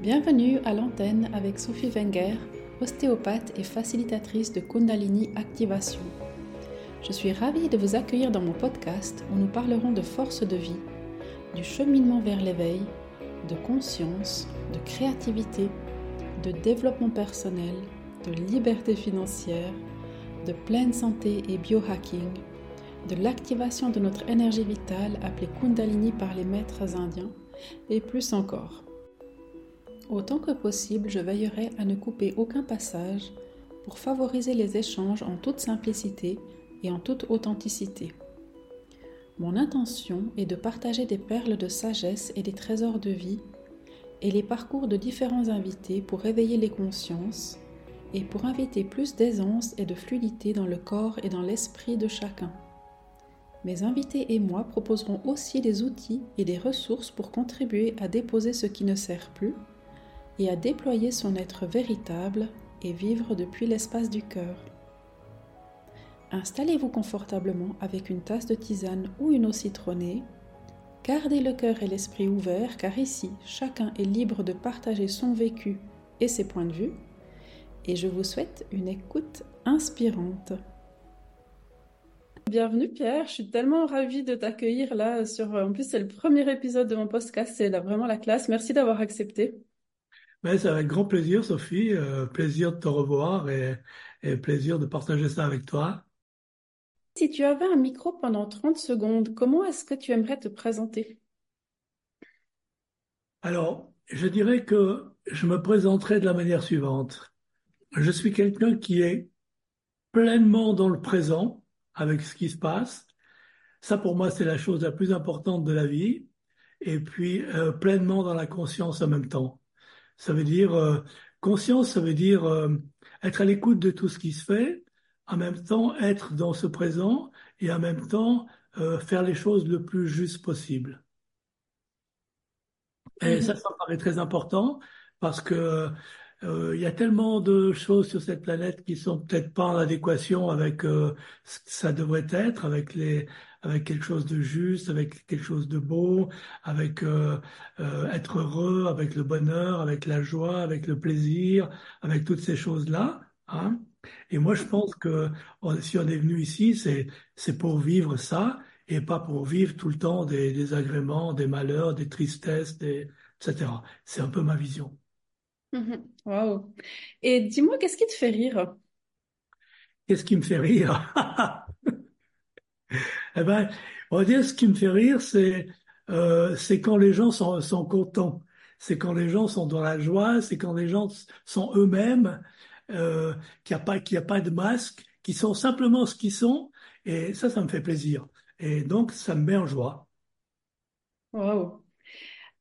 Bienvenue à l'antenne avec Sophie Wenger, ostéopathe et facilitatrice de Kundalini Activation. Je suis ravie de vous accueillir dans mon podcast où nous parlerons de force de vie, du cheminement vers l'éveil, de conscience, de créativité, de développement personnel, de liberté financière, de pleine santé et biohacking, de l'activation de notre énergie vitale appelée Kundalini par les maîtres indiens, et plus encore. Autant que possible, je veillerai à ne couper aucun passage pour favoriser les échanges en toute simplicité et en toute authenticité. Mon intention est de partager des perles de sagesse et des trésors de vie et les parcours de différents invités pour réveiller les consciences et pour inviter plus d'aisance et de fluidité dans le corps et dans l'esprit de chacun. Mes invités et moi proposerons aussi des outils et des ressources pour contribuer à déposer ce qui ne sert plus et à déployer son être véritable et vivre depuis l'espace du cœur. Installez-vous confortablement avec une tasse de tisane ou une eau citronnée. Gardez le cœur et l'esprit ouverts car ici, chacun est libre de partager son vécu et ses points de vue. Et je vous souhaite une écoute inspirante. Bienvenue Pierre, je suis tellement ravie de t'accueillir là sur en plus c'est le premier épisode de mon podcast, c'est vraiment la classe. Merci d'avoir accepté. Ben, c'est avec grand plaisir Sophie, euh, plaisir de te revoir et, et plaisir de partager ça avec toi. Si tu avais un micro pendant 30 secondes, comment est-ce que tu aimerais te présenter? Alors, je dirais que je me présenterai de la manière suivante. Je suis quelqu'un qui est pleinement dans le présent, avec ce qui se passe. Ça, pour moi, c'est la chose la plus importante de la vie. Et puis, euh, pleinement dans la conscience en même temps. Ça veut dire, euh, conscience, ça veut dire euh, être à l'écoute de tout ce qui se fait, en même temps être dans ce présent et en même temps faire les choses le plus juste possible. Et ça, ça me paraît très important parce que euh, y a tellement de choses sur cette planète qui sont peut-être pas en adéquation avec euh, ce que ça devrait être, avec les, avec quelque chose de juste, avec quelque chose de beau, avec euh, être heureux, avec le bonheur, avec la joie, avec le plaisir, avec toutes ces choses-là. Hein. Et moi, je pense que si on est venu ici, c'est c'est pour vivre ça et pas pour vivre tout le temps des désagréments, des malheurs, des tristesses, des, etc. C'est un peu ma vision. Mhm. Waouh. Et dis-moi, qu'est-ce qui te fait rire? Qu'est-ce qui me fait rire? Eh ben, on va dire ce qui me fait rire, c'est euh, c'est quand les gens sont, contents, c'est quand les gens sont dans la joie, c'est quand les gens sont eux-mêmes, euh, qu'il n'y a pas qu'il a pas de masque, qui sont simplement ce qu'ils sont, et ça, ça me fait plaisir. Et donc, ça me met en joie. Waouh.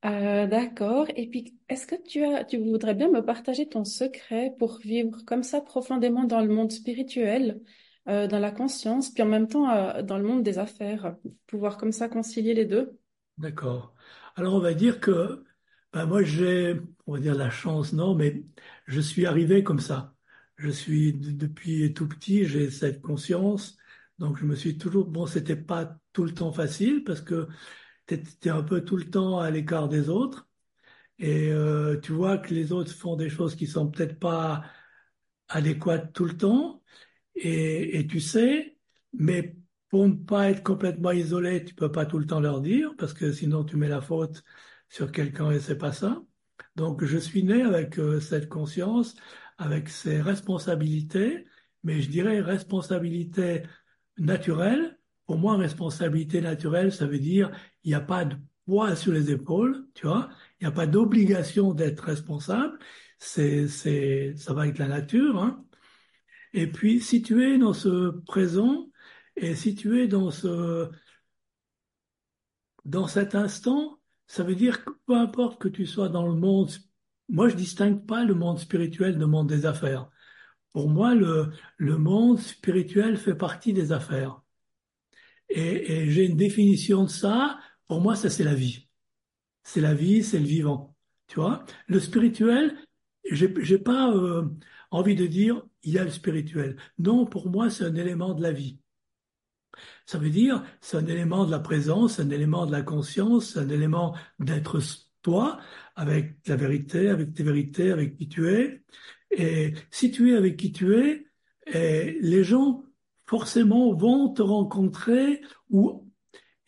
Euh, d'accord. Et puis, est-ce que tu as, tu voudrais bien me partager ton secret pour vivre comme ça profondément dans le monde spirituel, euh, dans la conscience, puis en même temps euh, dans le monde des affaires, pouvoir comme ça concilier les deux? D'accord. Alors, on va dire que ben moi, j'ai, on va dire la chance, non, mais je suis arrivé comme ça. Je suis depuis tout petit, j'ai cette conscience. Donc, je me suis toujours, bon, c'était pas tout le temps facile parce que tu es, un peu tout le temps à l'écart des autres et euh, tu vois que les autres font des choses qui sont peut-être pas adéquates tout le temps et, tu sais, mais pour ne pas être complètement isolé, tu peux pas tout le temps leur dire parce que sinon tu mets la faute sur quelqu'un et c'est pas ça. Donc je suis né avec euh, cette conscience, avec ces responsabilités, mais je dirais responsabilités naturelles. Pour moi, responsabilité naturelle, ça veut dire il n'y a pas de poids sur les épaules, tu vois, il n'y a pas d'obligation d'être responsable, c'est, c'est, ça va avec la nature, hein. Et puis, si tu es dans ce présent, et si tu es dans ce, dans cet instant, ça veut dire que peu importe que tu sois dans le monde, moi je distingue pas le monde spirituel du monde des affaires. Pour moi, le, le monde spirituel fait partie des affaires. Et, j'ai une définition de ça pour moi, ça c'est la vie. C'est la vie, c'est le vivant. Tu vois? Le spirituel, j'ai pas euh, envie de dire il y a le spirituel. Non, pour moi, c'est un élément de la vie. Ça veut dire c'est un élément de la présence, un élément de la conscience, un élément d'être toi, avec la vérité, avec tes vérités, avec qui tu es. Et si tu es avec qui tu es, et les gens forcément vont te rencontrer ou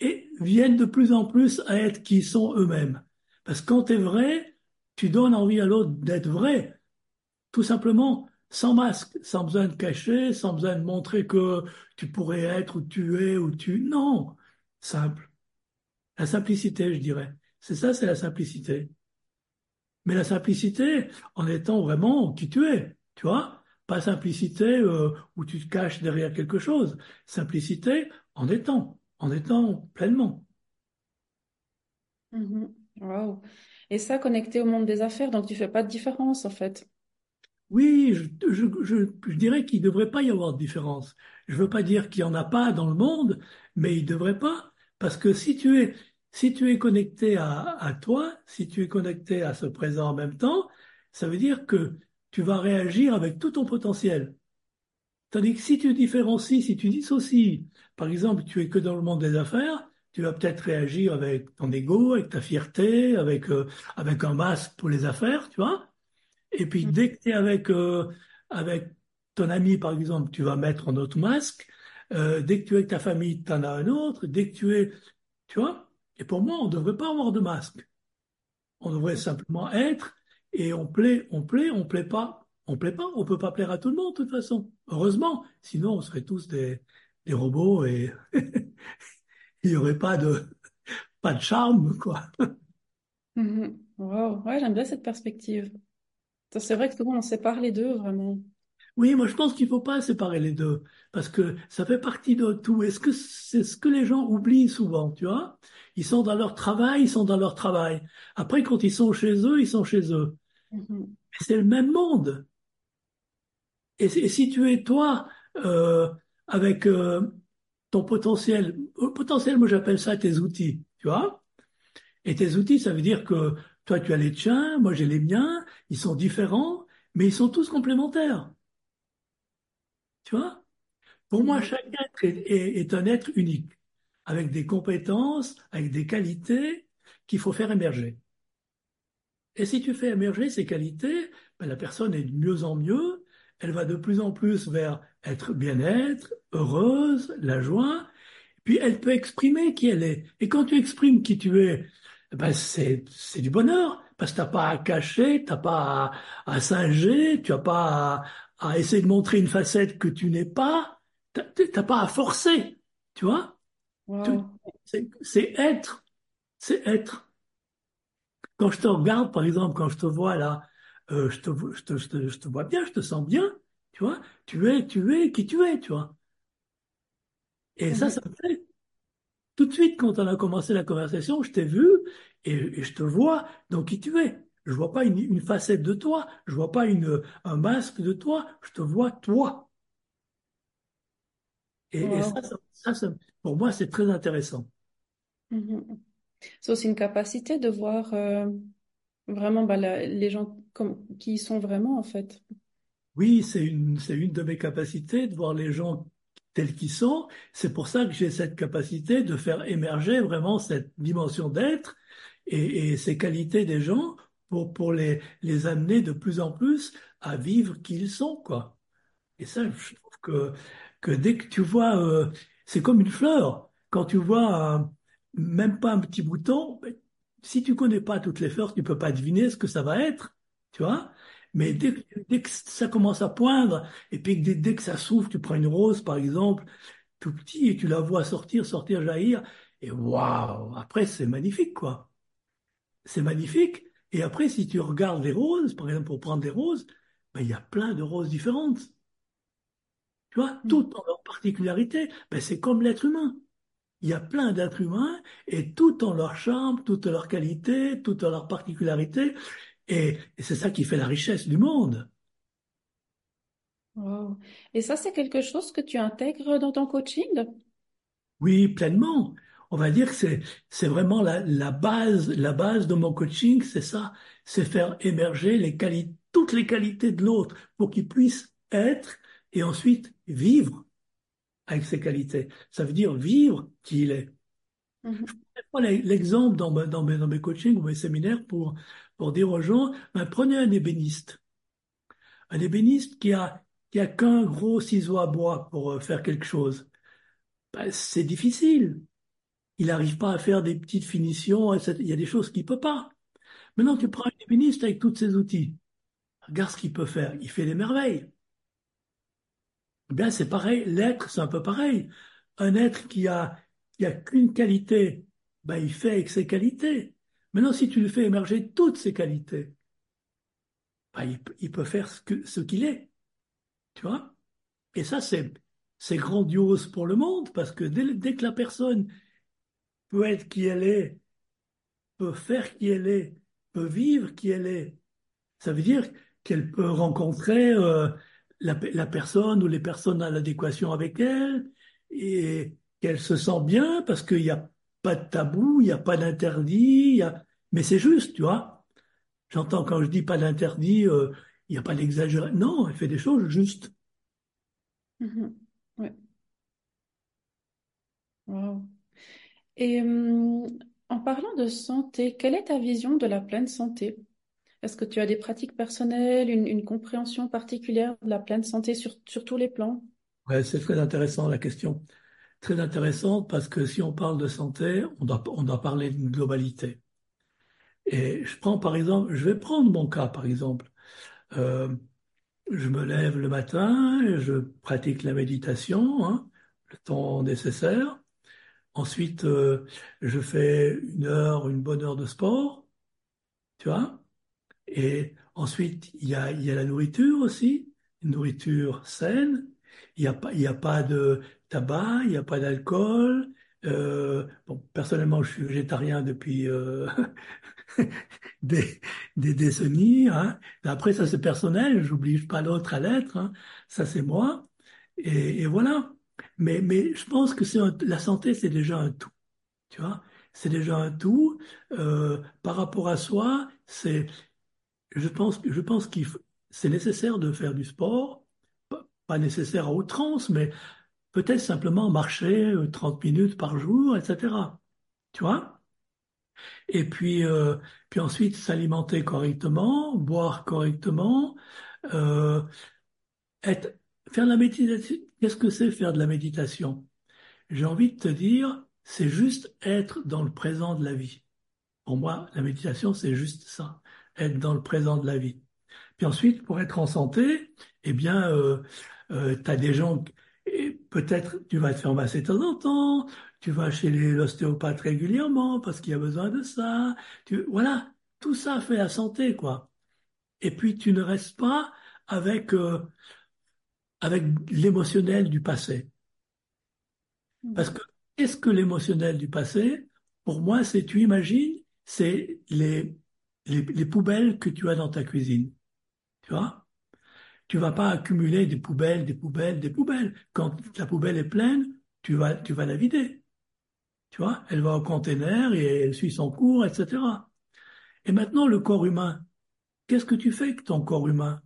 et viennent de plus en plus à être qui sont eux-mêmes. Parce que quand tu es vrai, tu donnes envie à l'autre d'être vrai. Tout simplement, sans masque, sans besoin de cacher, sans besoin de montrer que tu pourrais être où tu es, ou tu... Non, simple. La simplicité, je dirais. C'est ça, c'est la simplicité. Mais la simplicité en étant vraiment qui tu es, tu vois Pas simplicité euh, où tu te caches derrière quelque chose. Simplicité en étant, en étant pleinement. Mm-hmm. Wow. Et ça, connecté au monde des affaires, donc tu fais pas de différence en fait. Oui, je, dirais qu'il ne devrait pas y avoir de différence. Je ne veux pas dire qu'il n'y en a pas dans le monde, mais il ne devrait pas. Parce que si tu es, si tu es connecté à, à toi, si tu es connecté à ce présent en même temps, ça veut dire que tu vas réagir avec tout ton potentiel. Tandis que si tu différencies, si tu dissocies, par exemple, tu es que dans le monde des affaires, tu vas peut-être réagir avec ton ego, avec ta fierté, avec, euh, avec un masque pour les affaires, tu vois. Et puis mm. dès que tu es avec, euh, avec ton ami, par exemple, tu vas mettre un autre masque. Euh, dès que tu es avec ta famille, tu en as un autre. Dès que tu es... Tu vois Et pour moi, on ne devrait pas avoir de masque. On devrait simplement être et on plaît, on plaît, on plaît pas. On plaît pas, on peut pas plaire à tout le monde de toute façon. Heureusement, sinon on serait tous des, des robots et il n'y aurait pas de, pas de charme, quoi. Mm-hmm. Wow. Ouais, j'aime bien cette perspective. C'est vrai que souvent on sépare les deux, vraiment. Oui, moi je pense qu'il ne faut pas séparer les deux, parce que ça fait partie de tout. Est-ce que c'est ce que les gens oublient souvent, tu vois Ils sont dans leur travail, ils sont dans leur travail. Après, quand ils sont chez eux, ils sont chez eux. Mm-hmm. C'est le même monde. Et, si tu es toi euh, avec euh, ton potentiel, euh, potentiel, moi j'appelle ça tes outils, tu vois Et tes outils, ça veut dire que toi, tu as les tiens, moi j'ai les miens, ils sont différents, mais ils sont tous complémentaires. Tu vois? Pour moi, chaque être est, un être unique, avec des compétences, avec des qualités qu'il faut faire émerger. Et si tu fais émerger ces qualités, ben, la personne est de mieux en mieux, elle va de plus en plus vers être bien-être, heureuse, la joie, puis elle peut exprimer qui elle est. Et quand tu exprimes qui tu es, ben c'est, c'est du bonheur, parce que t'as pas à cacher, t'as pas à, à singer, tu n'as pas à, à, essayer de montrer une facette que tu n'es pas, t'as pas à forcer, tu vois? C'est être, c'est être. Quand je te regarde, par exemple, quand je te vois là, euh, je, te, je, te, je, te, je te vois bien, je te sens bien, tu vois? Tu es, tu es qui tu es, tu vois? Et ça, ça me fait tout de suite, quand on a commencé la conversation, je t'ai vu et, je te vois donc qui tu es? Je vois pas une, facette de toi, je vois pas une, un masque de toi, je te vois toi. Et, ça, ça, pour moi, c'est très intéressant. Mm-hmm. C'est aussi une capacité de voir euh, vraiment bah, les gens comme, qui sont vraiment, en fait. Oui, c'est une, c'est une de mes capacités de voir les gens qu'ils sont. C'est pour ça que j'ai cette capacité de faire émerger vraiment cette dimension d'être et, ces qualités des gens pour, les, amener de plus en plus à vivre qui ils sont, quoi. Et ça, je trouve que, que dès que tu vois, euh, c'est comme une fleur. Quand tu vois même pas un petit bouton, ben, si tu connais pas toutes les fleurs, tu peux pas deviner ce que ça va être, tu vois. Mais dès, que ça commence à poindre, et puis dès, que ça s'ouvre, tu prends une rose par exemple, tout petit, et tu la vois sortir, sortir, jaillir, et waouh, après c'est magnifique quoi. C'est magnifique. Et après, si tu regardes les roses, par exemple pour prendre des roses, ben, il y a plein de roses différentes. Tu vois, mm. toutes ont leur particularité. Ben, c'est comme l'être humain. Il y a plein d'êtres humains et tout ont leur charme, toutes leurs qualités, toutes leurs particularités. Et, c'est ça qui fait la richesse du monde. Et ça, c'est quelque chose que tu intègres dans ton coaching? Oui, pleinement. On va dire que c'est, c'est vraiment la, la, base, la base de mon coaching, c'est ça, c'est faire émerger les toutes les qualités de l'autre pour qu'il puisse être et ensuite vivre avec ses qualités. Ça veut dire vivre qui il est. Mhm. Je prends l'exemple dans, mes- dans mes, dans mes coachings ou mes séminaires pour, pour dire aux gens, ben, prenez un ébéniste. Un ébéniste qui a, qui a qu'un gros ciseau à bois pour euh, faire quelque chose. Ben, c'est difficile. Il n'arrive pas à faire des petites finitions. Il y a des choses qu'il peut pas. Maintenant, tu prends un ébéniste avec tous ses outils. Regarde ce qu'il peut faire. Il fait des merveilles. Bien, c'est pareil. L'être, c'est un peu pareil. Un être qui a, qui a qu'une qualité, ben, il fait avec ses qualités. Maintenant, si tu lui fais émerger toutes ses qualités, ben, il, peut- faire ce qu'il est. Tu vois? Et ça, c'est, grandiose pour le monde parce que dès, que la personne peut être qui elle est, peut faire qui elle est, peut vivre qui elle est, Ça veut dire qu'elle peut rencontrer euh, la, la personne ou les personnes à l'adéquation avec elle et qu'elle se sent bien parce qu'il n'y a pas de tabou, il n'y a pas d'interdit, a... mais c'est juste, tu vois. J'entends quand je dis pas d'interdit, euh, il n'y a pas d'exagération. Non, elle fait des choses justes. Mhm. Ouais. Wow. Et hum, en parlant de santé, quelle est ta vision de la pleine santé? Est-ce que tu as des pratiques personnelles, une, une compréhension particulière de la pleine santé sur, sur tous les plans? Ouais, c'est très intéressant la question. Très intéressante parce que si on parle de santé, on doit, parler d'une globalité. Et je prends par exemple, je vais prendre mon cas par exemple. Euh, Je me lève le matin, je pratique la méditation, hein, le temps nécessaire. Ensuite, euh, je fais une heure, une bonne heure de sport, tu vois. Et ensuite, il y a la nourriture aussi, une nourriture saine. Il n'y a pas, a pas de tabac, il n'y a pas d'alcool. Euh, bon, personnellement, je suis végétarien depuis euh, des, décennies. Hein. Après, ça c'est personnel, j'oblige pas l'autre à l'être. hein. Ça c'est moi. Et, voilà. Mais, mais je pense que c'est la santé, c'est déjà un tout. Tu vois, c'est déjà un tout. Euh, par rapport à soi, c'est, je pense, je pense qu'il c'est nécessaire de faire du sport. Pas nécessaire à outrance, mais peut-être simplement marcher euh, 30 minutes par jour, etc. Tu vois? Et puis, euh, puis ensuite s'alimenter correctement, boire correctement, euh, être, faire de la méditation. Qu'est-ce que c'est faire de la méditation? J'ai envie de te dire, c'est juste être dans le présent de la vie. Pour moi, la méditation, c'est juste ça, être dans le présent de la vie. Puis ensuite, pour être en santé, eh bien, euh, euh, tu as des gens, et peut-être tu vas te faire masser de temps en temps, tu vas chez l'ostéopathe régulièrement parce qu'il y a besoin de ça. Tu, voilà, tout ça fait la santé, quoi. Et puis tu ne restes pas avec, euh, avec l'émotionnel du passé. Parce Mhm. que qu'est-ce que l'émotionnel du passé? Pour moi, c'est, tu imagines, c'est les, les, les poubelles que tu as dans ta cuisine. Tu vois? Tu vas pas accumuler des poubelles, des poubelles, des poubelles. Quand la poubelle est pleine, tu vas, tu la vider. Tu vois, elle va au conteneur et elle suit son cours, etc. Et maintenant, le corps humain. Qu'est-ce que tu fais avec ton corps humain?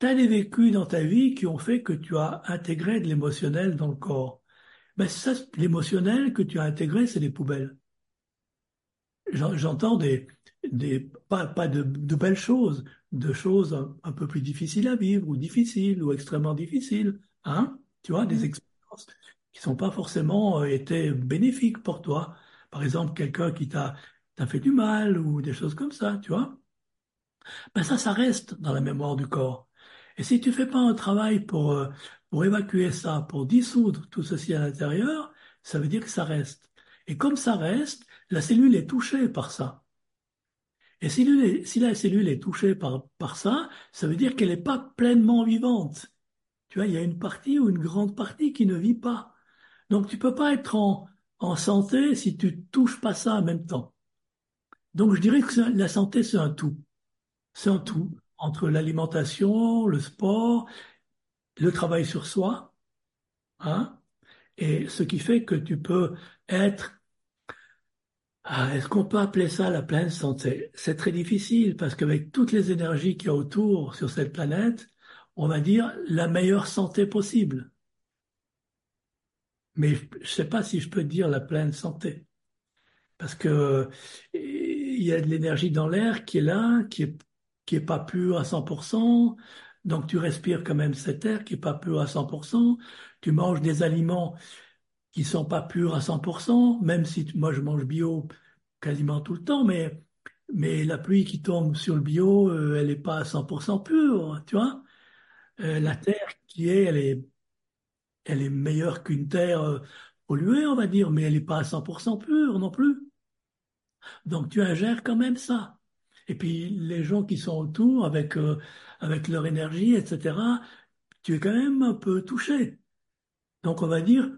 Tu as des vécus dans ta vie qui ont fait que tu as intégré de l'émotionnel dans le corps. Ben ça, l'émotionnel que tu as intégré, c'est des poubelles. J'en- J'entends des, pas, de belles choses, de choses un, un peu plus difficiles à vivre, ou difficiles, ou extrêmement difficiles, hein? Tu vois, des Mhm. expériences qui sont pas forcément euh, été bénéfiques pour toi. Par exemple, quelqu'un qui t'a, t'a fait du mal, ou des choses comme ça, tu vois? Ben ça, ça reste dans la mémoire du corps. Et si tu fais pas un travail pour, euh, pour évacuer ça, pour dissoudre tout ceci à l'intérieur, ça veut dire que ça reste. Et comme ça reste, la cellule est touchée par ça. Et si, la cellule est touchée par, ça, ça veut dire qu'elle n'est pas pleinement vivante. Tu vois, il y a une partie ou une grande partie qui ne vit pas. Donc tu peux pas être en, en santé si tu touches pas ça en même temps. Donc je dirais que la santé, c'est un tout. C'est un tout entre l'alimentation, le sport, le travail sur soi, hein, et ce qui fait que tu peux être Ah, est-ce qu'on peut appeler ça la pleine santé? C'est très difficile parce qu'avec toutes les énergies qu'il y a autour sur cette planète, on va dire la meilleure santé possible. mais je ne sais pas si je peux dire la pleine santé. Parce que il y a de l'énergie dans l'air qui est là, qui est, pas pure à 100%. Donc tu respires quand même cet air qui est pas pur à 100%. Tu manges des aliments qui sont pas purs à 100%, même si moi je mange bio quasiment tout le temps, mais, mais la pluie qui tombe sur le bio, euh, elle n'est pas à 100% pure, tu vois. Euh, la terre qui est, elle est, elle est meilleure qu'une terre euh, polluée, on va dire, mais elle n'est pas à 100% pure non plus. Donc tu ingères quand même ça. Et puis les gens qui sont autour avec, avec leur énergie, etc., tu es quand même un peu touché. Donc on va dire,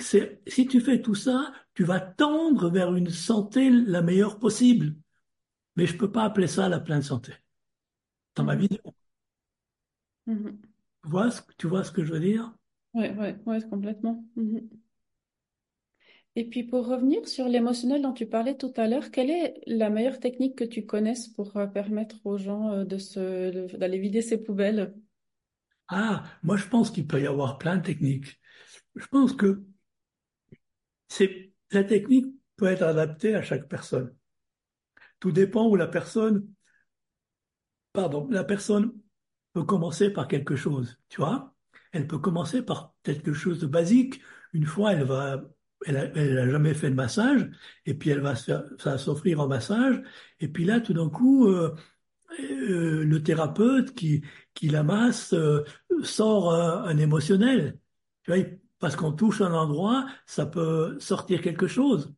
si tu fais tout ça, tu vas tendre vers une santé la meilleure possible. Mais je ne peux pas appeler ça la pleine santé. Dans ma vidéo. Mhm. Tu, vois ce, tu vois ce que je veux dire? Oui, ouais, ouais, complètement. Mhm. Et puis pour revenir sur l'émotionnel dont tu parlais tout à l'heure, quelle est la meilleure technique que tu connaisses pour euh, permettre aux gens euh, de d'aller vider ces poubelles? Ah, moi je pense qu'il peut y avoir plein de techniques. Je pense que la technique peut être adaptée à chaque personne. Tout dépend où la personne, pardon, la personne peut commencer par quelque chose, tu vois. Elle peut commencer par quelque chose de basique. Une fois, elle va, elle a, jamais fait de massage, et puis elle va s'offrir en massage, et puis là, tout d'un coup, euh, euh, le thérapeute qui, qui la masse euh, sort un émotionnel. Tu vois, parce qu'on touche un endroit, ça peut sortir quelque chose.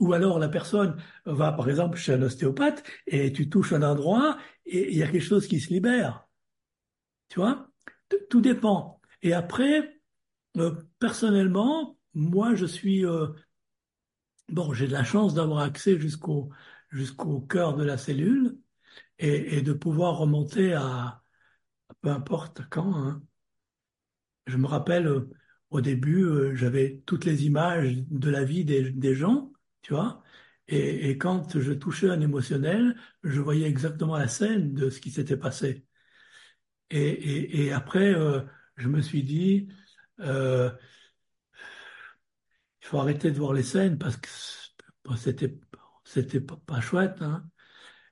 Ou alors la personne va, par exemple, chez un ostéopathe et tu touches un endroit et il y a quelque chose qui se libère. Tu vois? Tout dépend. Et après, euh, personnellement, moi, je suis... Euh, bon, j'ai de la chance d'avoir accès jusqu'au cœur de la cellule et, de pouvoir remonter à, peu importe quand. Hein. Je me rappelle euh, au début, euh, j'avais toutes les images de la vie des, gens, tu vois. Et, quand je touchais un émotionnel, je voyais exactement la scène de ce qui s'était passé. Et, après, euh, je me suis dit, euh, il faut arrêter de voir les scènes parce que c'était c'était pas, chouette. Hein.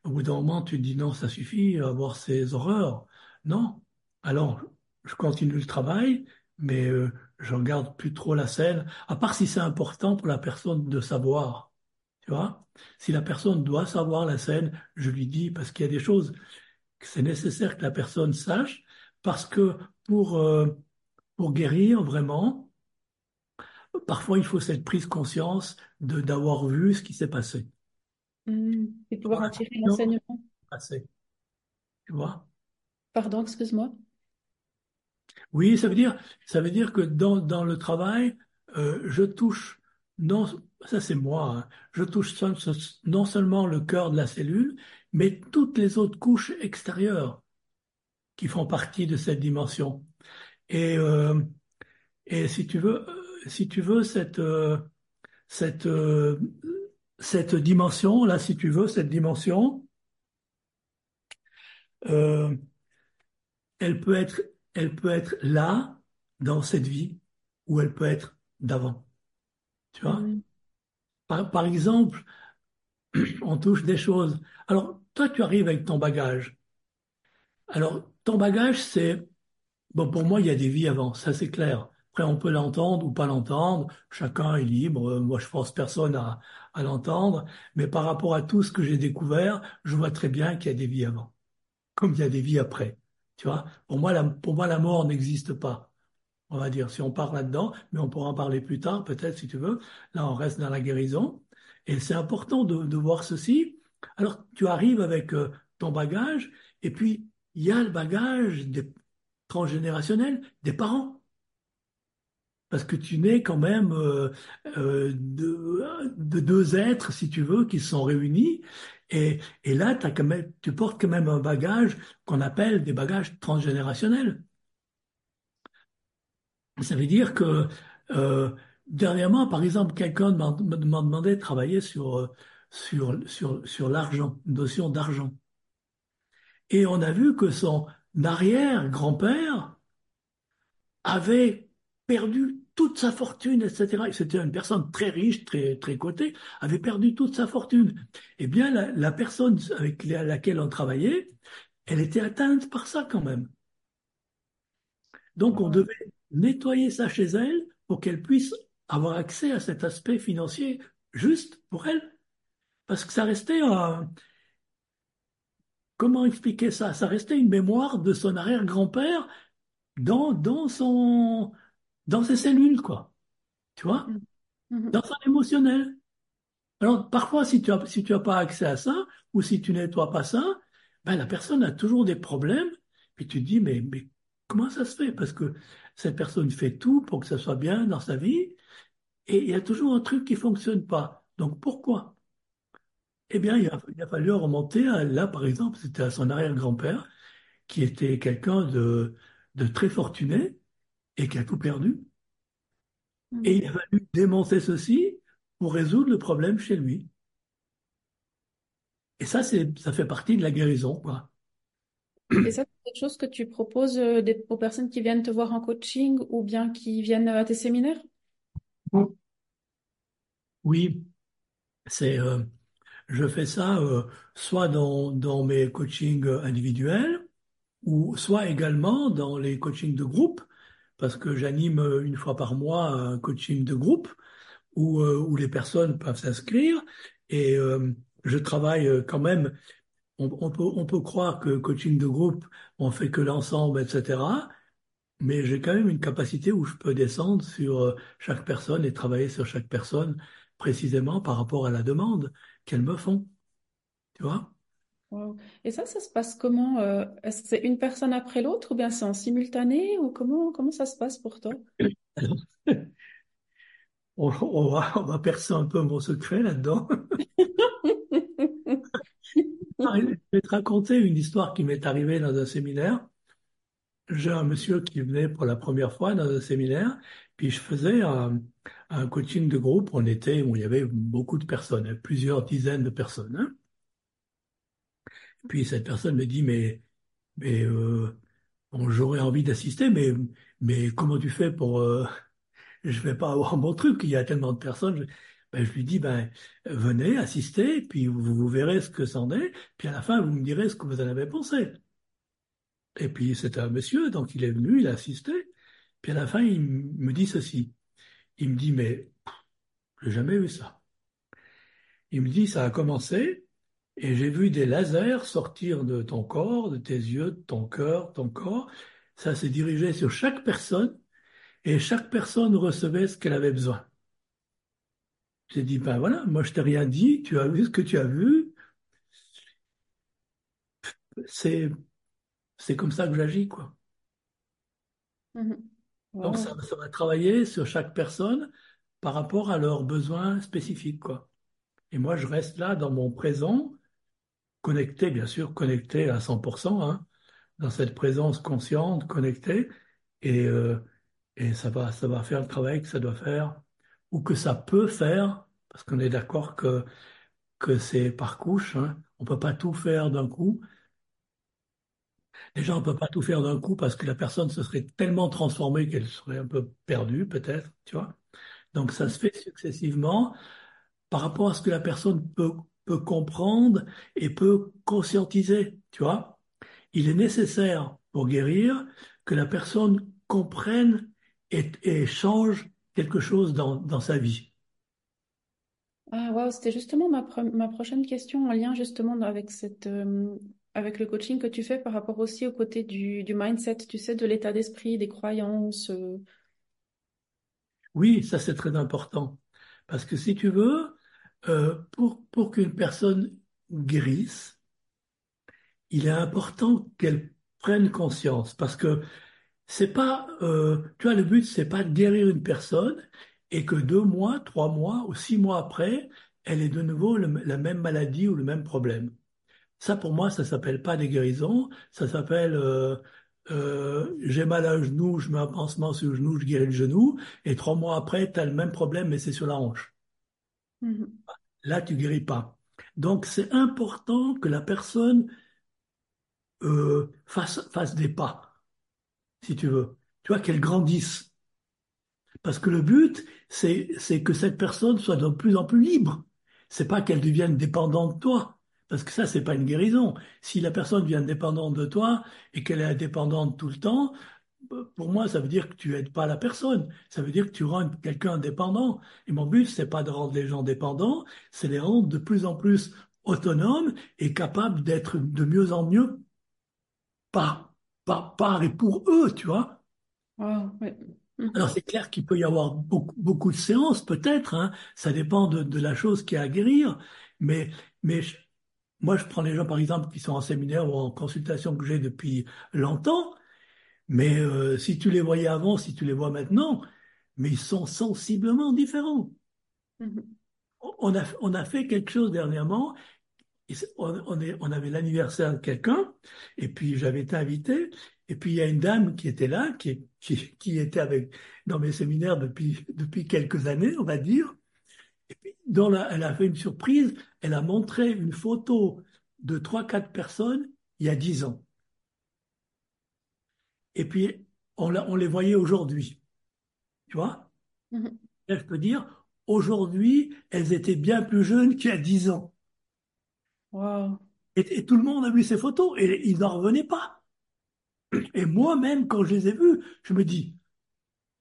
Au bout d'un moment, tu te dis non, ça suffit, à voir ces horreurs. Non. Alors, je continue le travail, mais je regarde plus trop la scène, à part si c'est important pour la personne de savoir. Tu vois Si la personne doit savoir la scène, je lui dis, parce qu'il y a des choses que c'est nécessaire que la personne sache, parce que pour, euh, pour guérir vraiment, parfois il faut cette prise conscience de d'avoir vu ce qui s'est passé. Mmh. Et pouvoir tirer l'enseignement. Tu vois? Pardon, excuse-moi. Oui, ça veut dire, ça veut dire que dans, dans le travail, euh, je touche, non, ça c'est moi, hein, je touche non seulement le cœur de la cellule, mais toutes les autres couches extérieures qui font partie de cette dimension. Et, euh, et si tu veux, si tu veux cette, euh, cette, cette dimension, là, si tu veux, cette dimension, elle peut être elle peut être là, dans cette vie, ou elle peut être d'avant. Tu vois? Par, exemple, on touche des choses. Alors, toi, tu arrives avec ton bagage. Alors, ton bagage, c'est... Bon, pour moi, il y a des vies avant, ça c'est clair. Après, on peut l'entendre ou pas l'entendre. Chacun est libre. Moi, je force personne à, à l'entendre. Mais par rapport à tout ce que j'ai découvert, je vois très bien qu'il y a des vies avant. Comme il y a des vies après. Tu vois, pour moi, la, mort n'existe pas. On va dire, si on part là-dedans, mais on pourra en parler plus tard, peut-être, si tu veux. Là, on reste dans la guérison. Et c'est important de, voir ceci. Alors, tu arrives avec euh, ton bagage, et puis, il y a le bagage des transgénérationnel des parents. Parce que tu nais quand même euh, euh, de, deux êtres, si tu veux, qui sont réunis, et, là, tu portes quand même un bagage qu'on appelle des bagages transgénérationnels. Ça veut dire que euh, dernièrement, par exemple, quelqu'un m'a demandé de travailler sur, sur, sur, sur l'argent, notion d'argent. Et on a vu que son arrière-grand-père avait perdu toute sa fortune, etc. C'était une personne très riche, très, très cotée, avait perdu toute sa fortune. Eh bien, la, la personne avec laquelle on travaillait, elle était atteinte par ça quand même. Donc, on devait nettoyer ça chez elle pour qu'elle puisse avoir accès à cet aspect financier juste pour elle. Parce que ça restait un... Comment expliquer ça? Ça restait une mémoire de son arrière-grand-père dans, dans, son, dans ses cellules, quoi. Tu vois? Mm-hmm. Dans son émotionnel. Alors, parfois, si tu n'as si tu as pas accès à ça, ou si tu nettoies pas ça, ben, la personne a toujours des problèmes, puis tu te dis, mais, mais comment ça se fait? Parce que cette personne fait tout pour que ça soit bien dans sa vie, et il y a toujours un truc qui fonctionne pas. Donc, pourquoi? Eh bien, il a, il a fallu remonter à, là, par exemple, c'était à son arrière-grand-père, qui était quelqu'un de, de très fortuné et qui a tout perdu. Mm. Et il a fallu démonter ceci pour résoudre le problème chez lui. Et ça, c'est, ça fait partie de la guérison, quoi. Et ça, c'est quelque chose que tu proposes euh, aux personnes qui viennent te voir en coaching ou bien qui viennent à tes séminaires? Oui, c'est, euh, je fais ça euh, soit dans, dans mes coachings individuels, ou soit également dans les coachings de groupe, parce que j'anime une fois par mois un coaching de groupe où, euh, où les personnes peuvent s'inscrire et euh, je travaille euh, quand même. On, on, peut, on peut croire que coaching de groupe, on fait que l'ensemble, etc. Mais j'ai quand même une capacité où je peux descendre sur chaque personne et travailler sur chaque personne précisément par rapport à la demande qu'elles me font. Tu vois? Et ça, ça se passe comment? euh, est-ce que c'est une personne après l'autre ou bien c'est en simultané ou comment, comment ça se passe pour toi? on, va, percer un peu mon secret là-dedans. Je vais te raconter une histoire qui m'est arrivée dans un séminaire. J'ai un monsieur qui venait pour la première fois dans un séminaire, puis je faisais un, coaching de groupe. On était, où il y avait beaucoup de personnes, plusieurs dizaines de personnes. hein. Puis cette personne me dit, mais, mais euh, j'aurais envie d'assister, mais, mais comment tu fais pour... Euh, je vais pas avoir mon truc, il y a tellement de personnes. Je, ben, je lui dis, ben, venez assister, puis vous, verrez ce que c'en est, puis à la fin, vous me direz ce que vous en avez pensé. Et puis c'était un monsieur, donc il est venu, il a assisté, puis à la fin, il me dit ceci. Il me dit, mais j'ai jamais vu ça. Il me dit, ça a commencé, et j'ai vu des lasers sortir de ton corps, de tes yeux, de ton cœur, ton corps. Ça s'est dirigé sur chaque personne et chaque personne recevait ce qu'elle avait besoin. J'ai dit, ben voilà, moi je t'ai rien dit, tu as vu ce que tu as vu. C'est, c'est comme ça que j'agis, quoi. Mm-hmm. Donc ça, ça va travailler sur chaque personne par rapport à leurs besoins spécifiques, quoi. Et moi, je reste là dans mon présent connecté, bien sûr, connecté à 100%, hein, dans cette présence consciente, connectée, et, euh, et ça va, ça va faire le travail que ça doit faire, ou que ça peut faire, parce qu'on est d'accord que, que c'est par couche, hein, on peut pas tout faire d'un coup. Déjà, on peut pas tout faire d'un coup parce que la personne se serait tellement transformée qu'elle serait un peu perdue, peut-être, tu vois. Donc, ça se fait successivement par rapport à ce que la personne peut peut comprendre et peut conscientiser, tu vois. Il est nécessaire pour guérir que la personne comprenne et, change quelque chose dans, dans sa vie. Ah wow, c'était justement ma, ma prochaine question en lien justement avec cette euh, avec le coaching que tu fais par rapport aussi au côté du, du mindset, tu sais, de l'état d'esprit, des croyances. Euh. Oui, ça c'est très important parce que si tu veux, euh, pour, qu'une personne guérisse, il est important qu'elle prenne conscience parce que c'est pas, euh, tu vois, le but c'est pas de guérir une personne et que deux mois, trois mois ou six mois après, elle ait de nouveau la même maladie ou le même problème. Ça, pour moi, ça s'appelle pas des guérisons, ça s'appelle euh, j'ai mal à un genou, je mets un pansement sur le genou, je guéris le genou, et trois mois après, tu as le même problème, mais c'est sur la hanche. Mhm. Là, tu guéris pas. Donc, c'est important que la personne euh, fasse, des pas, si tu veux. Tu vois, qu'elle grandisse. Parce que le but, c'est, c'est que cette personne soit de plus en plus libre. C'est pas qu'elle devienne dépendante de toi. Parce que ça, c'est pas une guérison. Si la personne devient dépendante de toi et qu'elle est indépendante tout le temps, pour moi, ça veut dire que tu aides pas la personne. Ça veut dire que tu rends quelqu'un dépendant. Et mon but, c'est pas de rendre les gens dépendants, c'est les rendre de plus en plus autonomes et capables d'être de mieux en mieux par, par, par et pour eux, tu vois. Alors c'est clair qu'il peut y avoir beaucoup, beaucoup de séances, peut-être, hein. ça dépend de, de, la chose qui est à guérir, mais, mais moi je prends les gens par exemple qui sont en séminaire ou en consultation que j'ai depuis longtemps, mais euh, si tu les voyais avant, si tu les vois maintenant, mais ils sont sensiblement différents. Mm-hmm. On, a, on a fait quelque chose dernièrement. On, on, est, on avait l'anniversaire de quelqu'un, et puis j'avais été invité, et puis il y a une dame qui était là, qui, qui, qui était avec dans mes séminaires depuis, depuis quelques années, on va dire. Et puis, la, elle a fait une surprise, elle a montré une photo de trois, quatre personnes il y a dix ans et puis on, on les voyait aujourd'hui. Tu vois? Mm-hmm. Je peux dire, aujourd'hui, elles étaient bien plus jeunes qu'il y a dix ans. Et, tout le monde a vu ces photos et ils n'en revenaient pas. Et moi-même, quand je les ai vues, je me dis,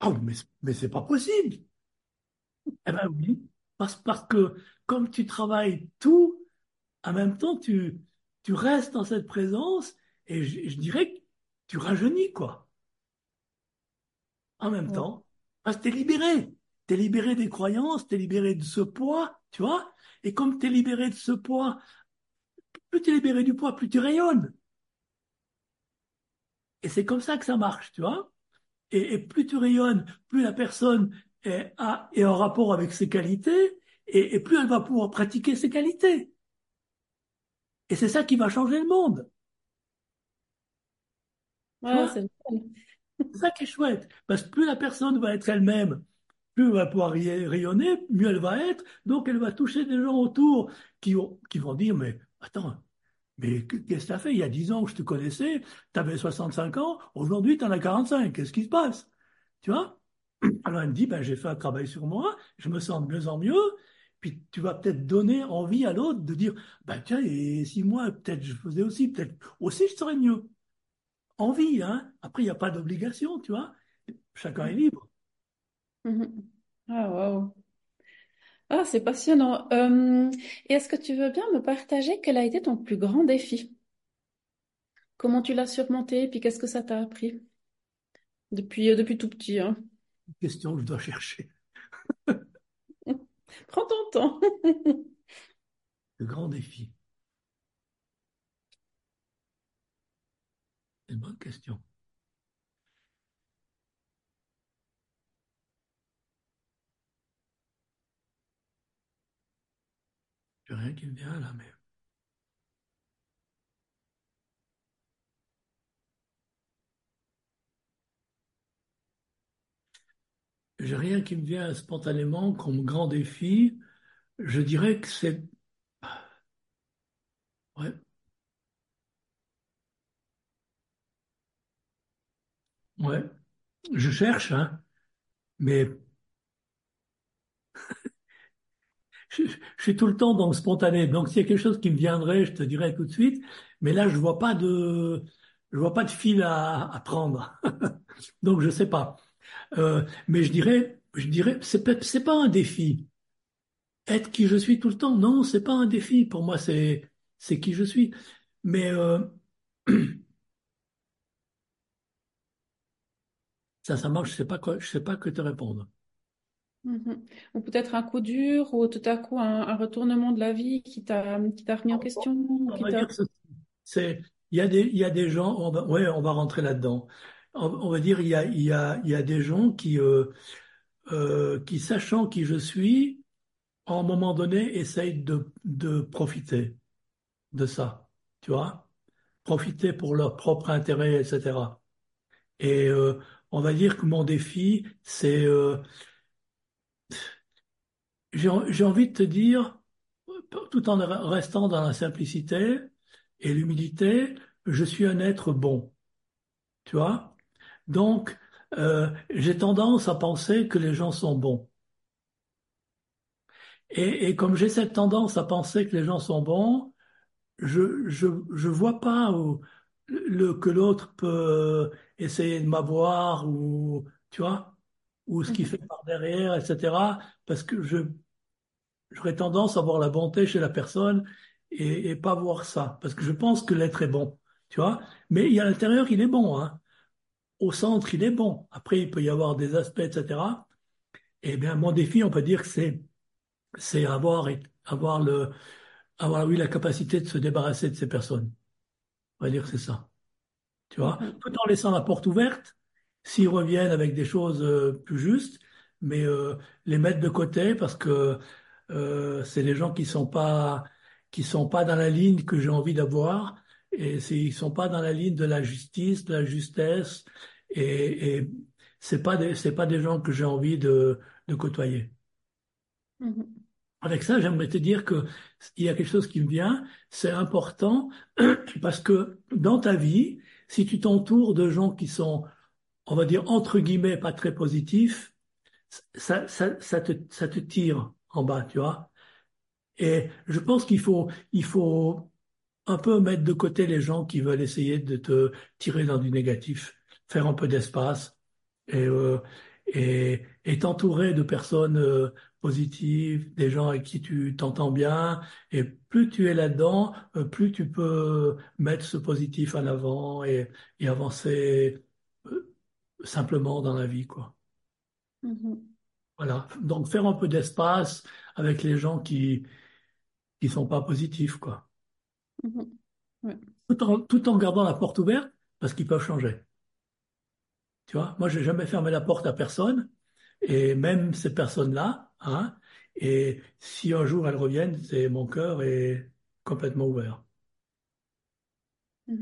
oh, mais, mais c'est pas possible. Eh ben oui, parce, parce que comme tu travailles tout, en même temps, tu, tu restes dans cette présence et je, je dirais que tu rajeunis, quoi. En même temps, parce que tu es libéré. Tu es libéré des croyances, tu es libéré de ce poids, tu vois. Et comme tu es libéré de ce poids, plus tu es libéré du poids, plus tu rayonnes. Et c'est comme ça que ça marche, tu vois. Et, plus tu rayonnes, plus la personne est, en rapport avec ses qualités, et, et plus elle va pouvoir pratiquer ses qualités. Et c'est ça qui va changer le monde c'est ça qui est chouette. Parce que plus la personne va être elle-même, plus elle va pouvoir rayonner, mieux elle va être. Donc elle va toucher des gens autour qui, qui vont dire, mais attends, mais qu'est-ce que tu as fait? Il y a 10 ans que je te connaissais, tu avais 65 ans, aujourd'hui tu en as 45, qu'est-ce qui se passe? Tu vois? Alors elle me dit, ben, j'ai fait un travail sur moi, je me sens de mieux en mieux, puis tu vas peut-être donner envie à l'autre de dire, ben tiens, et si moi, peut-être je faisais aussi, peut-être aussi je serais mieux envie. Hein Après, il n'y a pas d'obligation, tu vois. Chacun est libre. Mhm. Ah. Ah, c'est passionnant. Euh, et est-ce que tu veux bien me partager quel a été ton plus grand défi? Comment tu l'as surmonté, puis qu'est-ce que ça t'a appris? Depuis, euh, depuis tout petit, hein? Question que je dois chercher. Prends ton temps. Le grand défi. Une bonne question. J'ai rien qui me vient là, mais. J'ai rien qui me vient spontanément comme grand défi. Je dirais que c'est. Ouais. Ouais, je cherche, hein, mais je, suis tout le temps dans le spontané. Donc, s'il y a quelque chose qui me viendrait, je te dirais tout de suite. Mais là, je vois pas de, je vois pas de fil à, prendre. Donc, je sais pas. Euh, mais je dirais, je dirais, c'est c'est pas un défi. Être qui je suis tout le temps, non, c'est pas un défi. Pour moi, c'est, c'est qui je suis. Mais euh, Ça, ça marche, je sais pas quoi, je sais pas que te répondre. Mhm. Ou peut-être un coup dur, ou tout à coup un, retournement de la vie qui t'a qui t'a remis en question. c'est, il y a des il y a des gens, on va, ouais, on va rentrer là-dedans. On, va dire il y a il y a il y a des gens qui euh, euh, qui sachant qui je suis, à un moment donné, essayent de de profiter de ça, tu vois, profiter pour leur propre intérêt, etc. Et euh, on va dire que mon défi, c'est... Euh, j'ai envie de te dire, tout en restant dans la simplicité et l'humilité, je suis un être bon. Tu vois? Donc, euh, j'ai tendance à penser que les gens sont bons. Et, comme j'ai cette tendance à penser que les gens sont bons, je je je vois pas que l'autre peut essayer de m'avoir ou tu vois ou ce qu'il fait Mhm. par derrière, etc. Parce que je j'aurais tendance à voir la bonté chez la personne et, et pas voir ça. Parce que je pense que l'être est bon, tu vois. Mais il y a à l'intérieur, il est bon, hein. Au centre, il est bon. Après, il peut y avoir des aspects, etc. Eh bien, mon défi, on peut dire que c'est c'est avoir avoir le avoir oui la capacité de se débarrasser de ces personnes. On va dire que c'est ça. Tu vois, Mhm. tout en laissant la porte ouverte, s'ils reviennent avec des choses euh, plus justes, mais euh, les mettre de côté parce que euh, c'est des gens qui sont pas qui sont pas dans la ligne que j'ai envie d'avoir et ils sont pas dans la ligne de la justice, de la justesse et, et c'est pas des c'est pas des gens que j'ai envie de, de côtoyer. Mhm. Avec ça, j'aimerais te dire que il y a quelque chose qui me vient, c'est important parce que dans ta vie, si tu t'entoures de gens qui sont on va dire, entre guillemets, pas très positif, ça, ça, ça te, ça te tire en bas, tu vois. Et je pense qu'il faut, il faut un peu mettre de côté les gens qui veulent essayer de te tirer dans du négatif, faire un peu d'espace et, euh, et, et t'entourer de personnes euh, positives, des gens avec qui tu t'entends bien. Et plus tu es là-dedans, euh, plus tu peux mettre ce positif en avant et, et avancer euh, simplement dans la vie, quoi. Mhm. Voilà. Donc faire un peu d'espace avec les gens qui qui sont pas positifs, quoi. Mhm. Ouais. Tout en tout en gardant la porte ouverte parce qu'ils peuvent changer. Tu vois, moi j'ai jamais fermé la porte à personne et même ces personnes-là, hein. Et si un jour elles reviennent, c'est mon cœur est complètement ouvert.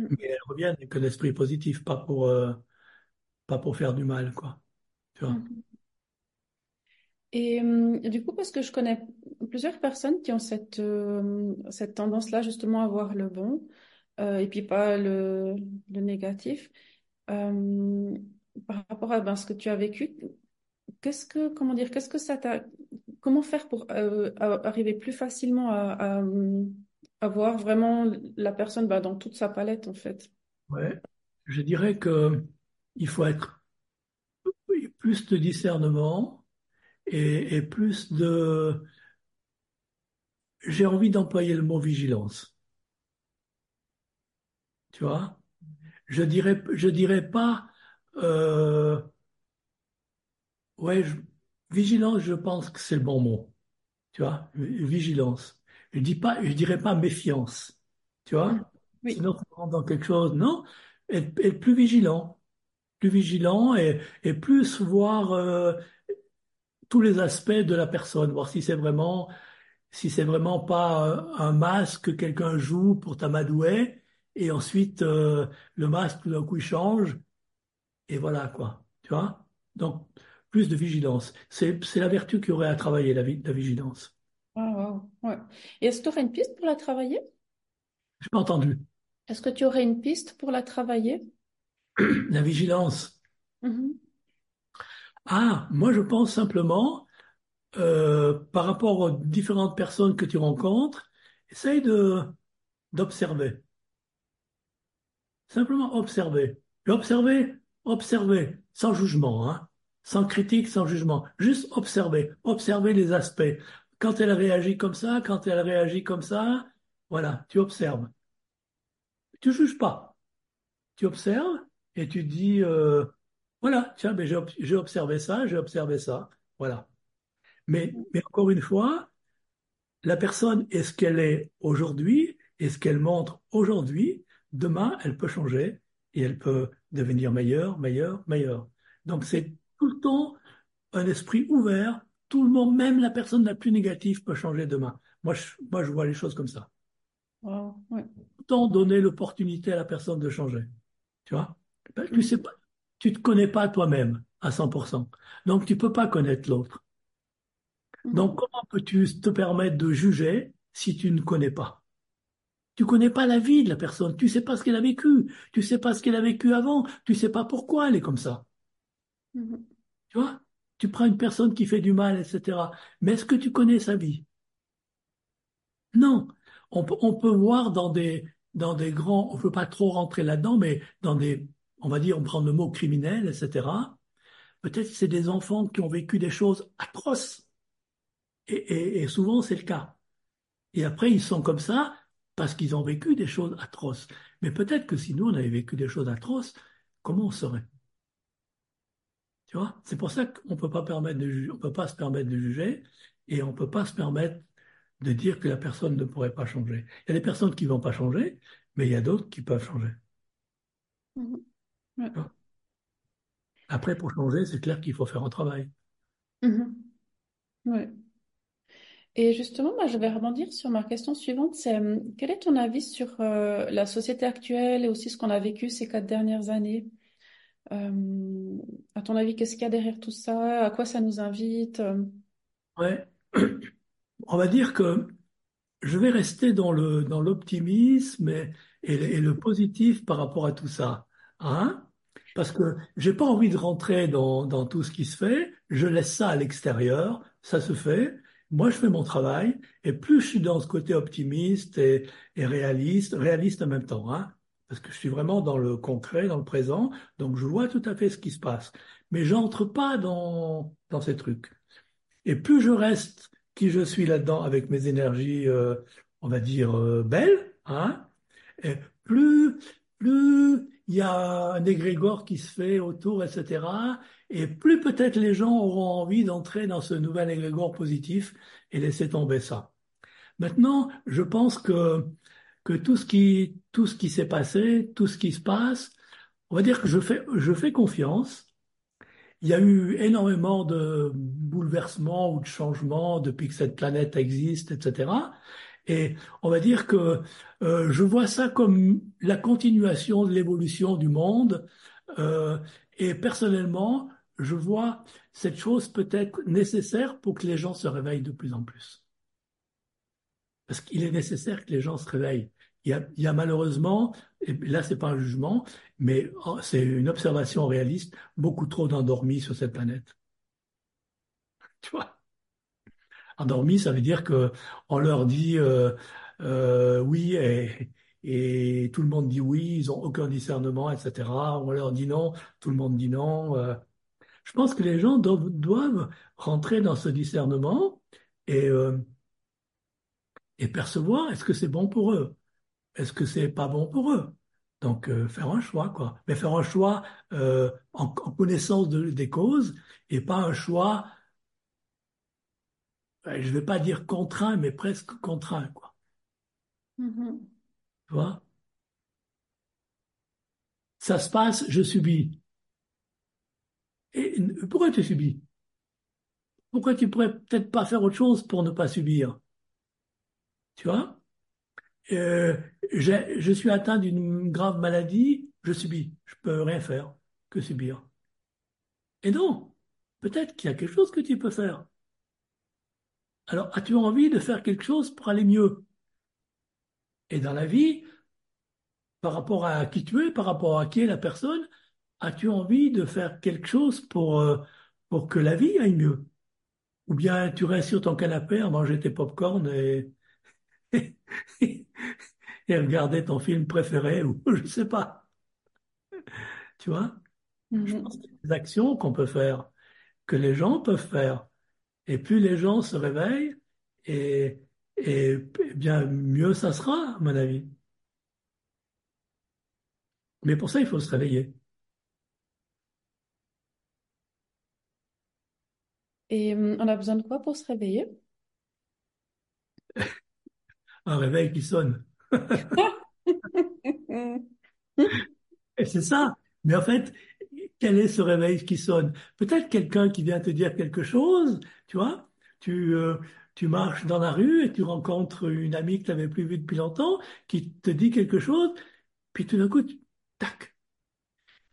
Mais Mhm. elles reviennent avec un esprit positif, pas pour euh, pas pour faire du mal, quoi. Tu vois. Mhm. Et euh, du coup, parce que je connais plusieurs personnes qui ont cette, euh, cette tendance-là justement à voir le bon euh, et puis pas le, le négatif. Par rapport à ben, ce que tu as vécu, qu'est-ce que, comment dire, qu'est-ce que ça t'a, comment faire pour euh, arriver plus facilement à, à, voir vraiment la personne ben, dans toute sa palette en fait? Ouais. Je dirais que il faut être plus de discernement et, et plus de, j'ai envie d'employer le mot vigilance. Tu vois? Je dirais, je dirais pas, euh, ouais, je- vigilance, je pense que c'est le bon mot. Tu vois? Vigilance. Je dis pas, je dirais pas méfiance. Tu vois? Oui. Sinon, on rentre dans quelque chose. Non, être, être plus vigilant. Plus vigilant et, et plus voir euh, tous les aspects de la personne, voir si c'est vraiment si c'est vraiment pas euh, un masque que quelqu'un joue pour t'amadouer, et ensuite euh, le masque tout d'un coup il change, et voilà quoi, tu vois? Donc plus de vigilance. C'est la vertu qu'il y aurait à travailler, la, vi- la vigilance. Wow. Ouais. Et est-ce que tu aurais une piste pour la travailler? J'ai pas entendu. Est-ce que tu aurais une piste pour la travailler? La vigilance. Mhm. Ah, moi je pense simplement euh, par rapport aux différentes personnes que tu rencontres, essaye de d'observer. Simplement observer. Et observer, observer, sans jugement, hein, sans critique, sans jugement. Juste observer, observer les aspects. Quand elle réagit comme ça, quand elle réagit comme ça, voilà, tu observes. Tu juges pas. Tu observes et tu dis, euh, voilà, tiens, mais j'ai ob- j'ai observé ça, j'ai observé ça, voilà. Mais, mais encore une fois, la personne est ce qu'elle est aujourd'hui et ce qu'elle montre aujourd'hui. Demain, elle peut changer et elle peut devenir meilleure, meilleure, meilleure. Donc c'est tout le temps un esprit ouvert. Tout le monde, même la personne la plus négative, peut changer demain. Moi, je, moi, je vois les choses comme ça. Wow. Ouais. Tout le temps donner l'opportunité à la personne de changer. Tu vois? Ben, tu sais pas, tu te connais pas toi-même à 100%. Donc tu peux pas connaître l'autre. Donc Mhm. comment peux-tu te permettre de juger si tu ne connais pas? Tu connais pas la vie de la personne, tu sais pas ce qu'elle a vécu, tu sais pas ce qu'elle a vécu avant, tu sais pas pourquoi elle est comme ça. Mhm. Tu vois? Tu prends une personne qui fait du mal, etc. Mais est-ce que tu connais sa vie? Non. On peut, voir dans des, dans des grands, on ne peut pas trop rentrer là-dedans, mais dans des, on va dire, on prend le mot criminel, etc. Peut-être c'est des enfants qui ont vécu des choses atroces. Et, et- et souvent, c'est le cas. Et après, ils sont comme ça parce qu'ils ont vécu des choses atroces. Mais peut-être que si nous, on avait vécu des choses atroces, comment on serait? Tu vois? C'est pour ça qu'on peut pas permettre de juger, on peut pas se permettre de juger et on peut pas se permettre de dire que la personne ne pourrait pas changer. Il y a des personnes qui vont pas changer, mais il y a d'autres qui peuvent changer. Mhm. Ouais. Vois? Après, pour changer, c'est clair qu'il faut faire un travail. Mhm. Ouais. Et justement, moi, je vais rebondir sur ma question suivante, c'est euh, quel est ton avis sur euh, la société actuelle et aussi ce qu'on a vécu ces quatre dernières années? Euh, à ton avis, qu'est-ce qu'il y a derrière tout ça? À quoi ça nous invite? Euh, Ouais. On va dire que je vais rester dans le, dans l'optimisme et, et, le positif par rapport à tout ça. Hein? Parce que j'ai pas envie de rentrer dans, dans tout ce qui se fait. Je laisse ça à l'extérieur. Ça se fait. Moi, je fais mon travail. Et plus je suis dans ce côté optimiste et, et réaliste, réaliste en même temps, hein? Parce que je suis vraiment dans le concret, dans le présent. Donc, je vois tout à fait ce qui se passe. Mais j'entre pas dans, dans ces trucs. Et plus je reste qui je suis là-dedans avec mes énergies, euh, on va dire, euh, belles, hein, plus, plus il y a un égrégore qui se fait autour, etc. Et plus peut-être les gens auront envie d'entrer dans ce nouvel égrégore positif et laisser tomber ça. Maintenant, je pense que, que tout ce qui, tout ce qui s'est passé, tout ce qui se passe, on va dire que je fais, je fais confiance il y a eu énormément de bouleversements ou de changements depuis que cette planète existe, etc. Et on va dire que euh, je vois ça comme la continuation de l'évolution du monde. Euh, et personnellement, je vois cette chose peut-être nécessaire pour que les gens se réveillent de plus en plus. Parce qu'il est nécessaire que les gens se réveillent. Il y a, malheureusement, et là c'est pas un jugement, mais oh, c'est une observation réaliste, beaucoup trop d'endormis sur cette planète. Tu vois? Endormis, ça veut dire que on leur dit euh, euh, oui et, tout le monde dit oui, ils ont aucun discernement, etc. On leur dit non, tout le monde dit non. Euh, je pense que les gens doivent, doivent rentrer dans ce discernement et, et percevoir est-ce que c'est bon pour eux? est-ce que c'est pas bon pour eux? Donc, euh, faire un choix, quoi. Mais faire un choix euh, en, en connaissance de- des causes et pas un choix, euh, je vais pas dire contraint, mais presque contraint, quoi. mhm. Tu vois? Ça se passe, je subis. Et pourquoi tu subis? Pourquoi tu pourrais peut-être pas faire autre chose pour ne pas subir? Tu vois? Euh, je suis atteint d'une grave maladie, je subis. Je peux rien faire que subir. Et non, peut-être qu'il y a quelque chose que tu peux faire. Alors, as-tu envie de faire quelque chose pour aller mieux? Et dans la vie, par rapport à qui tu es, par rapport à qui est la personne, as-tu envie de faire quelque chose pour, euh, pour que la vie aille mieux? Ou bien tu restes sur ton canapé à manger tes pop-corn et, et regarder ton film préféré, ou je sais pas. Tu vois? Je pense Mhm. qu'il y a des actions qu'on peut faire, que les gens peuvent faire. Et plus les gens se réveillent, et, et eh bien mieux ça sera, à mon avis. Mais pour ça, il faut se réveiller. Et euh, on a besoin de quoi pour se réveiller? Un réveil qui sonne. Et c'est ça. Mais en fait, quel est ce réveil qui sonne? Peut-être quelqu'un qui vient te dire quelque chose, tu vois. Tu, euh, tu marches dans la rue et tu rencontres une amie que tu n'avais plus vue depuis longtemps, qui te dit quelque chose, puis tout d'un coup, tu- tac.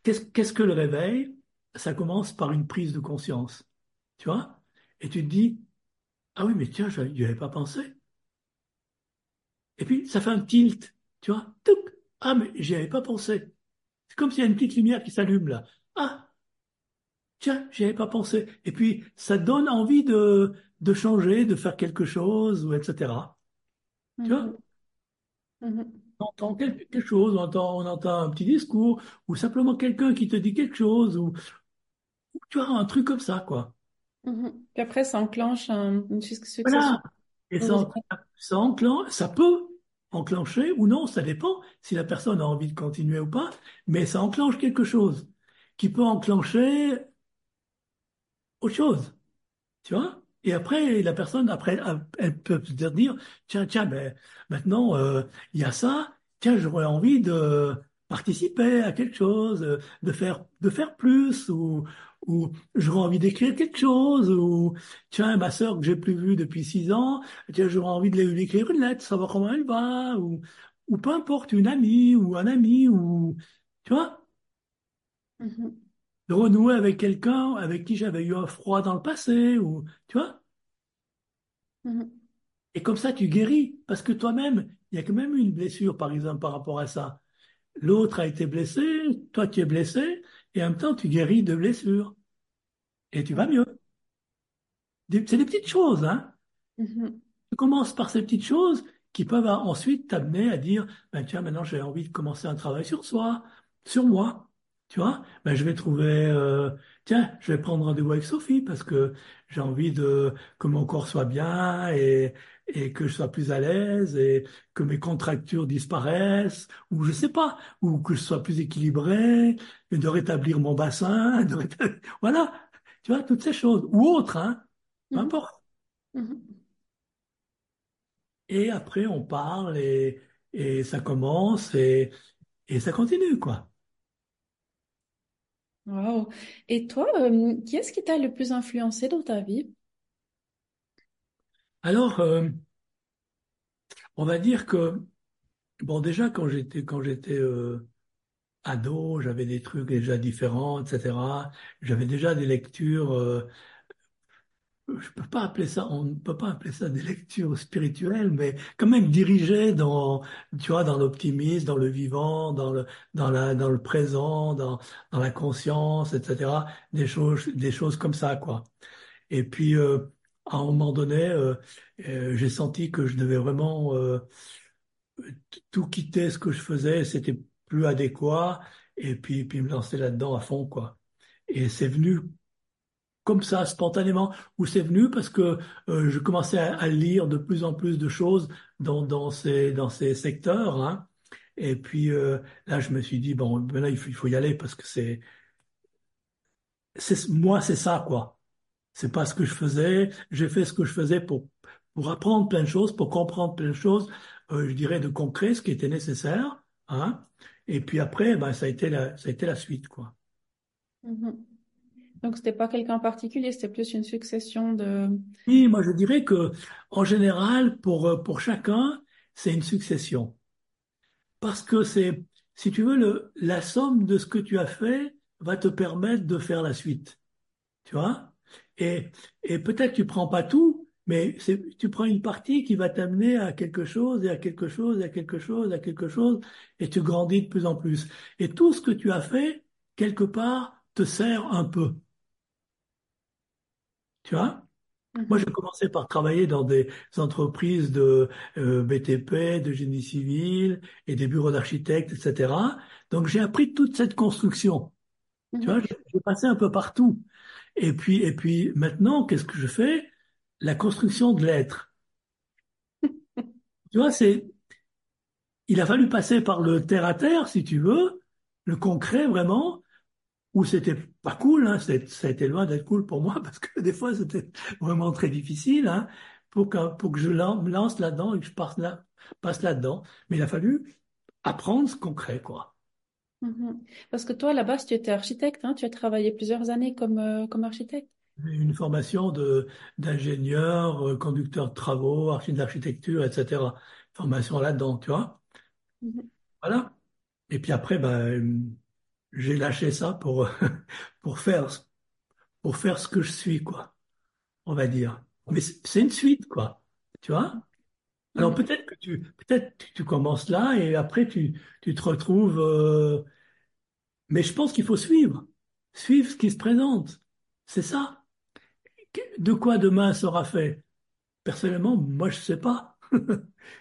Qu'est-ce, qu'est-ce que le réveil? Ça commence par une prise de conscience, tu vois. Et tu te dis, ah oui, mais tiens, je n'y avais pas pensé. Et puis, ça fait un tilt, tu vois. Touc. Ah, mais j'y avais pas pensé. C'est comme s'il y a une petite lumière qui s'allume là. Ah, tiens, j'y avais pas pensé. Et puis, ça donne envie de, de changer, de faire quelque chose, ou etc. Tu vois? Mhm. Mhm. On entend quelque chose, on entend, on entend un petit discours, ou simplement quelqu'un qui te dit quelque chose, ou, tu vois, un truc comme ça, quoi. Mhm. Puis après, ça enclenche un- une Voilà. Et de ça, ça enclenche, ça peut enclencher ou non, ça dépend si la personne a envie de continuer ou pas, mais ça enclenche quelque chose qui peut enclencher autre chose, tu vois? Et après, la personne, après, elle peut se dire, tiens, tiens, ben, maintenant, euh, il y a ça, tiens, j'aurais envie de participer à quelque chose, euh, de faire, de faire plus, ou, ou j'aurais envie d'écrire quelque chose, ou, tiens, ma sœur que j'ai plus vue depuis six ans, tiens, j'aurais envie de lui écrire une lettre, savoir comment elle va, ou, ou peu importe, une amie, ou un ami, ou, tu vois? Mhm. de renouer avec quelqu'un avec qui j'avais eu un froid dans le passé, ou, tu vois? Mhm. Et comme ça, tu guéris, parce que toi-même, il y a quand même eu une blessure, par exemple, par rapport à ça. L'autre a été blessé, toi tu es blessé, et en même temps, tu guéris de blessures. Et tu vas mieux. C'est des petites choses, hein? Mhm. Tu commences par ces petites choses qui peuvent ensuite t'amener à dire, ben tiens, maintenant j'ai envie de commencer un travail sur soi, sur moi. Tu vois? Ben je vais trouver, euh, tiens, je vais prendre rendez-vous avec Sophie parce que j'ai envie de que mon corps soit bien et, et que je sois plus à l'aise et que mes contractures disparaissent ou je sais pas, ou que je sois plus équilibré, et de rétablir mon bassin, de rétablir- voilà. Tu vois, toutes ces choses ou autres, hein? Peu Mhm. importe. Mhm. Et après, on parle et, et ça commence et, et ça continue, quoi. Wow. Et toi, euh, qui est-ce qui t'a le plus influencé dans ta vie? Alors, euh, on va dire que, bon, déjà, quand j'étais, quand j'étais euh, ado, j'avais des trucs déjà différents, etc. J'avais déjà des lectures, euh, je peux pas appeler ça, on ne peut pas appeler ça des lectures spirituelles, mais quand même dirigées dans, tu vois, dans l'optimisme, dans le vivant, dans le, dans la, dans le présent, dans, dans la conscience, etc. Des choses, des choses comme ça, quoi. Et puis, à un moment donné, euh, euh, j'ai senti que je devais vraiment euh, tout quitter ce que je faisais, c'était plus adéquat, et puis, puis me lancer là-dedans à fond, quoi. Et c'est venu comme ça, spontanément, ou c'est venu parce que je commençais à, à lire de plus en plus de choses dans, dans ces, dans ces secteurs, hein. Et puis euh, là, je me suis dit, bon, ben là, il faut, il faut y aller parce que c'est, c'est, moi, c'est ça, quoi. C'est pas ce que je faisais. J'ai fait ce que je faisais pour, pour apprendre plein de choses, pour comprendre plein de choses, euh, je dirais de concret, ce qui était nécessaire, hein. Et puis après, ben, ça a été la, ça a été la suite, quoi. Mhm. Donc, c'était pas quelqu'un en particulier, c'était plus une succession de... Oui, moi je dirais que en général, pour, euh, pour chacun, c'est une succession. Parce que c'est, si tu veux, le, la somme de ce que tu as fait va te permettre de faire la suite. Tu vois? Et, et peut-être tu prends pas tout, mais tu prends une partie qui va t'amener à quelque chose et à quelque chose et à quelque chose, à quelque chose, et tu grandis de plus en plus. Et tout ce que tu as fait, quelque part, te sert un peu. Tu vois? Moi, j'ai commencé par travailler dans des entreprises de euh, BTP, de génie civil et des bureaux d'architectes, etc. Donc, j'ai appris toute cette construction. Tu vois, Mhm. j'ai j'ai passé un peu partout. Et puis, et puis maintenant, qu'est-ce que je fais? La construction de l'être. Tu vois, c'est, il a fallu passer par le terre à terre, si tu veux, le concret vraiment, où c'était pas cool, hein, ça a été loin d'être cool pour moi parce que des fois c'était vraiment très difficile, hein, pour que, pour que je me lance là-dedans et que je passe là, passe là-dedans. Mais il a fallu apprendre ce concret, quoi. Mhm. Parce que toi, là-bas, tu étais architecte, hein, tu as travaillé plusieurs années comme, euh, comme architecte. Une formation de d'ingénieur, euh, conducteur de travaux, architecte d'architecture, etc. Formation là-dedans, tu vois. Mhm. Voilà. Et puis après, ben, j'ai lâché ça pour pour faire pour faire ce que je suis, quoi. On va dire. Mais c'est une suite, quoi. Tu vois? Alors Mhm. peut-être que tu peut-être tu, tu commences là et après tu tu te retrouves. euh, mais je pense qu'il faut suivre, suivre ce qui se présente. C'est ça. De quoi demain sera fait? Personnellement, moi, je sais pas.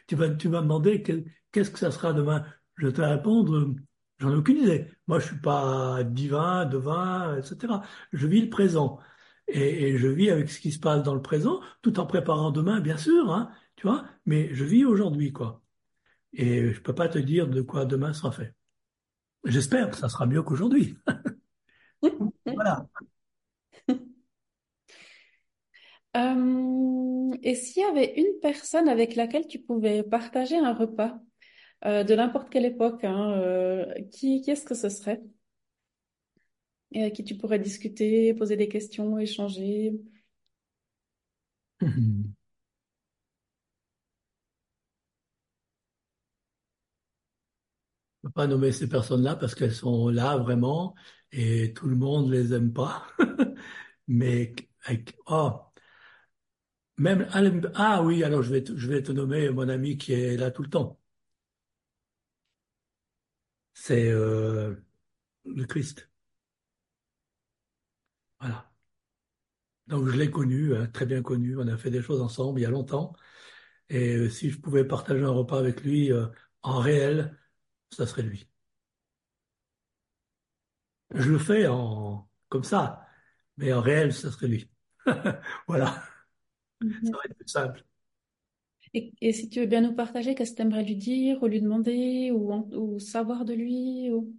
Tu vas, tu demander qu'est-ce que ça sera demain? Je vais te répondre, j'en ai aucune idée. Moi, je suis pas divin, devin, etc. Je vis le présent. Et, je vis avec ce qui se passe dans le présent, tout en préparant demain, bien sûr, hein, tu vois, mais je vis aujourd'hui, quoi. Et je peux pas te dire de quoi demain sera fait. J'espère que ça sera mieux qu'aujourd'hui. Voilà. Euh, et s'il y avait une personne avec laquelle tu pouvais partager un repas euh, de n'importe quelle époque, hein, euh, qui, qui est-ce que ce serait? Et avec qui tu pourrais discuter, poser des questions, échanger? Je peux pas nommer ces personnes-là parce qu'elles sont là vraiment et tout le monde les aime pas. Mais avec, oh, même ah oui, alors je vais te, nommer mon ami qui est là tout le temps. C'est euh, le Christ. Voilà. Donc je l'ai connu, hein, très bien connu. On a fait des choses ensemble il y a longtemps. Et euh, si je pouvais partager un repas avec lui euh, en réel, ça serait lui. Je le fais en comme ça, mais en réel, ça serait lui. Voilà, ça va être plus simple. Et, et si tu veux bien nous partager, qu'est-ce que tu aimerais lui dire ou lui demander ou, savoir de lui ou...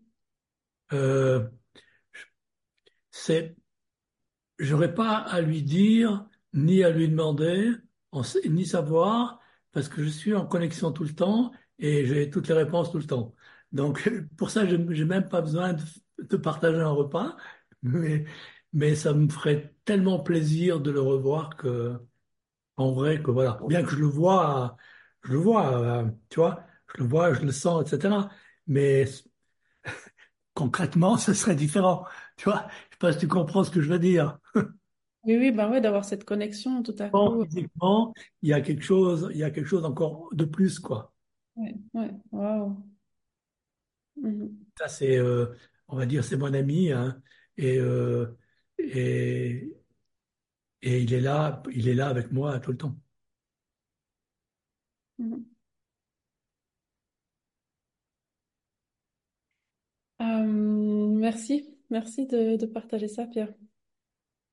Euh, c'est J'aurais pas à lui dire, ni à lui demander, ni savoir, parce que je suis en connexion tout le temps et j'ai toutes les réponses tout le temps. Donc, pour ça, je n'ai même pas besoin de, de partager un repas, mais, mais ça me ferait tellement plaisir de le revoir que, en vrai, que voilà. Bien que je le vois, je le vois, euh, tu vois, je le vois, je le sens, etc. Mais concrètement, ce serait différent. Tu vois, je sais pas si tu comprends ce que je veux dire. Oui, oui, ben ouais, d'avoir cette connexion tout à Bon, coup. physiquement, il y a quelque chose, il y a quelque chose encore de plus, quoi. Ouais, ouais, waouh. Mhm, Ça, c'est, euh, on va dire, c'est mon ami, hein, et, euh, et, et il est là, il est là avec moi tout le temps. mhm. Euh, merci, merci de, de partager ça, Pierre.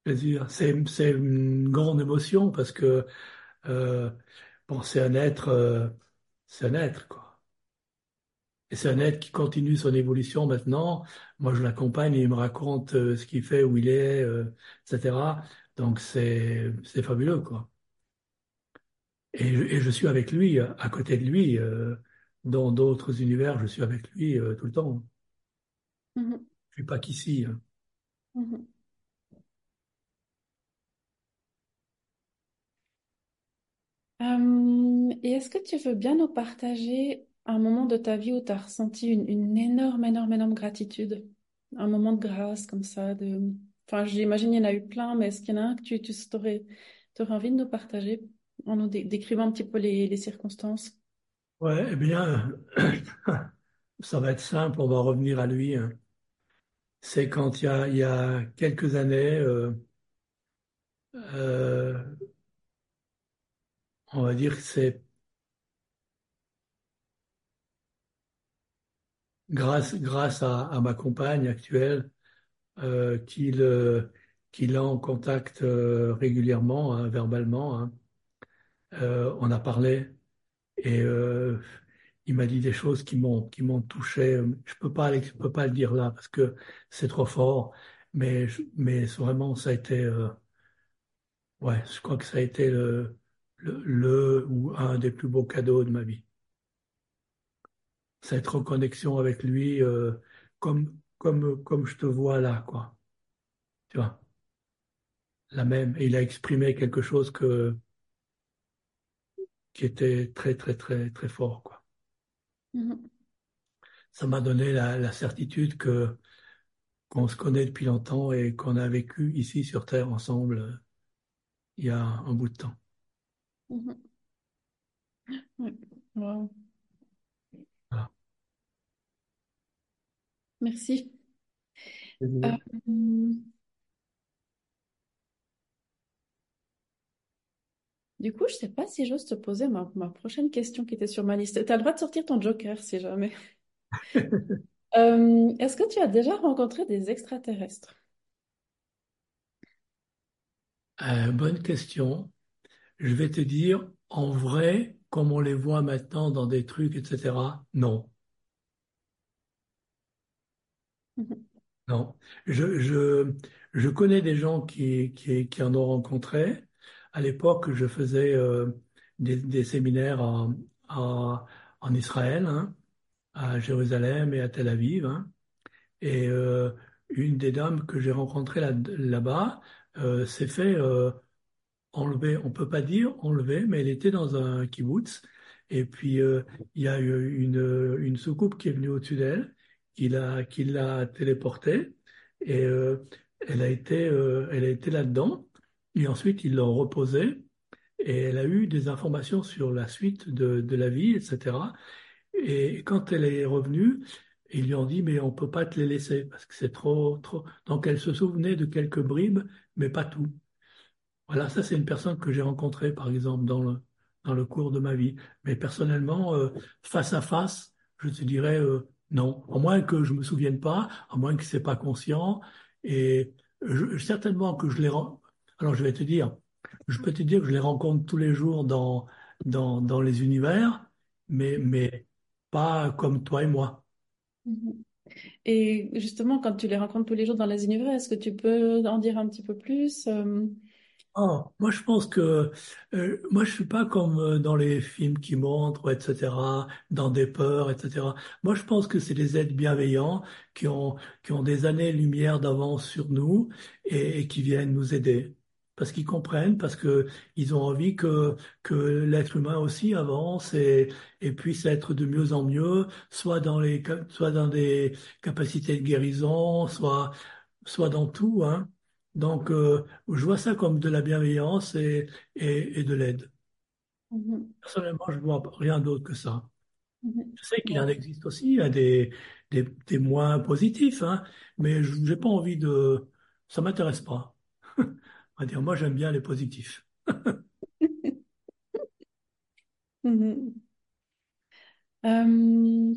Plaisir. C'est, c'est une grande émotion parce que, euh, bon, c'est un être, euh, c'est un être, quoi. Et c'est un être qui continue son évolution maintenant. Moi, je l'accompagne et il me raconte euh, ce qu'il fait, où il est, euh, etc. Donc, c'est, c'est fabuleux, quoi. Et je, et je suis avec lui, à côté de lui, euh, dans d'autres univers, je suis avec lui tout le temps. Mhm, Je suis pas qu'ici. hein. mhm. Et est-ce que tu veux bien nous partager un moment de ta vie où tu as ressenti une, énorme, énorme, énorme gratitude? Un moment de grâce comme ça. Enfin, j'imagine il y en a eu plein, mais est-ce qu'il y en a un que tu, tu aurais, envie de nous partager en nous dé- décrivant un petit peu les, les circonstances? Ouais, eh bien, ça va être simple, on va revenir à lui. hein. C'est quand il y a, il y a quelques années, euh, euh, on va dire que c'est grâce, grâce à, ma compagne actuelle euh, qu'il euh, en contact euh, régulièrement, hein, verbalement. hein. Euh, on a parlé. Et il m'a dit des choses qui m'ont qui m'ont touché. Je peux pas je peux pas le dire là parce que c'est trop fort. Mais mais vraiment ça a été ouais, je crois que ça a été le le ou un des plus beaux cadeaux de ma vie. C'est être en connexion avec lui euh, comme comme comme je te vois là quoi. Tu vois, la même. Et il a exprimé quelque chose que qui était très très très très fort quoi. Mhm, Ça m'a donné la, la certitude que qu'on se connaît depuis longtemps et qu'on a vécu ici sur Terre ensemble euh, il y a un bout de temps. Mhm. Ah. Merci. Euh, du coup, je sais pas si j'ose te poser ma, prochaine question qui était sur ma liste. Tu as le droit de sortir ton joker si jamais. Euh, est-ce que tu as déjà rencontré des extraterrestres? Euh, bonne question. Je vais te dire, en vrai, comme on les voit maintenant dans des trucs, etc., non. Non. Je, je, je connais des gens qui, qui, qui en ont rencontré. À l'époque, je faisais euh, des, des séminaires à- à- en Israël, hein, à Jérusalem et à Tel Aviv. hein. Et euh, une des dames que j'ai rencontrées là, là-bas euh, s'est fait euh, enlever, on peut pas dire enlever, mais elle était dans un kibbutz. Et puis, euh, il y a eu une, soucoupe qui est venue au-dessus d'elle, qui l'a, qui l'a téléportée. Et euh, elle a été, euh, elle a été là-dedans. Et ensuite, ils l'ont reposée. Et elle a eu des informations sur la suite de, de la vie, etc. Et quand elle est revenue, ils lui ont dit, mais on peut pas te les laisser parce que c'est trop, trop. Donc, elle se souvenait de quelques bribes, mais pas tout. Voilà, ça c'est une personne que j'ai rencontrée, par exemple, dans le, dans le cours de ma vie. Mais personnellement, euh, face à face, je te dirais euh, non. À moins que je me souvienne pas, à moins que c'est pas conscient. Et certainement que je les. Alors je vais te dire, je peux te dire que je les rencontre tous les jours dans, dans, dans les univers, mais, mais pas comme toi et moi. Mhm. Et justement, quand tu les rencontres tous les jours dans les univers, est-ce que tu peux en dire un petit peu plus? Ah, moi, je pense que euh, moi, je suis pas comme euh, dans les films qui montrent, etc., dans des peurs, etc. Moi, je pense que c'est des êtres bienveillants qui ont qui ont des années-lumière d'avance sur nous et, qui viennent nous aider parce qu'ils comprennent, parce que ils ont envie que que l'être humain aussi avance et et puisse être de mieux en mieux, soit dans les soit dans des capacités de guérison, soit soit dans tout, hein. Donc, euh, je vois ça comme de la bienveillance et, et, et de l'aide. mhm, Personnellement, je ne vois rien d'autre que ça. mhm. Je sais qu'il en existe aussi hein, des, des, des moins positifs, hein, mais je n'ai pas envie de... Ça m'intéresse pas. On va dire, moi, j'aime bien les positifs. Mhm. Euh,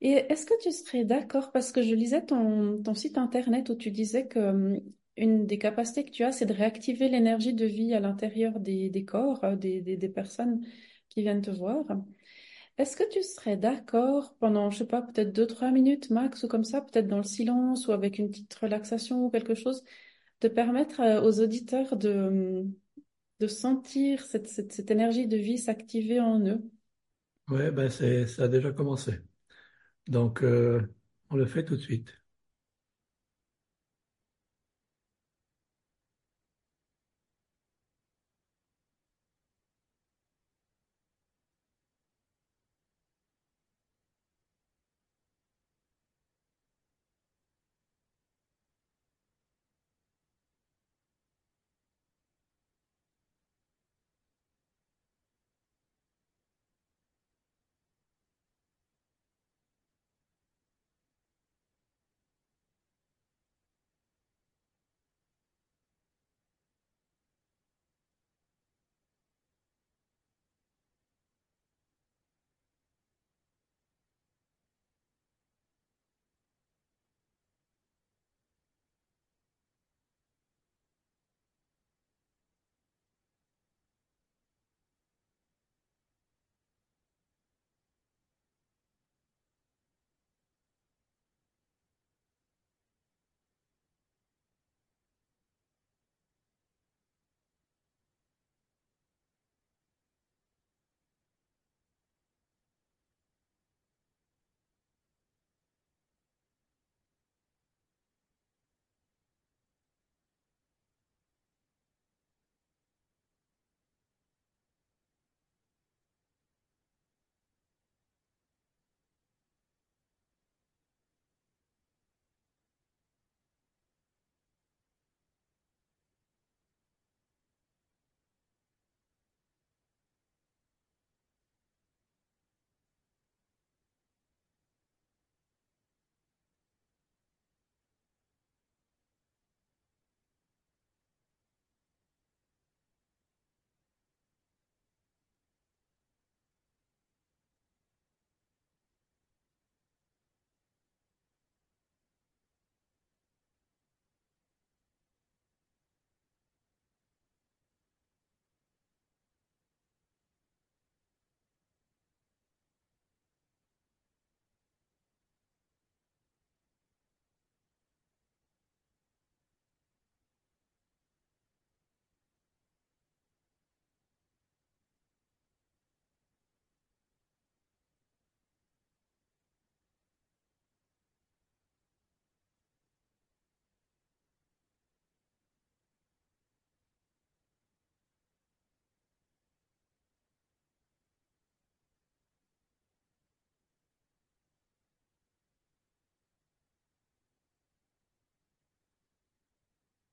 Et est-ce que tu serais d'accord, parce que je lisais ton, ton site internet où tu disais que hum, une des capacités que tu as, c'est de réactiver l'énergie de vie à l'intérieur des, corps, euh, des, des, personnes qui viennent te voir. Est-ce que tu serais d'accord pendant, je sais pas, peut-être deux, trois minutes max ou comme ça, peut-être dans le silence ou avec une petite relaxation ou quelque chose, de permettre euh, aux auditeurs de, hum, de sentir cette, cette, énergie de vie s'activer en eux? Ouais, ben ça a déjà commencé. Donc, euh, on le fait tout de suite.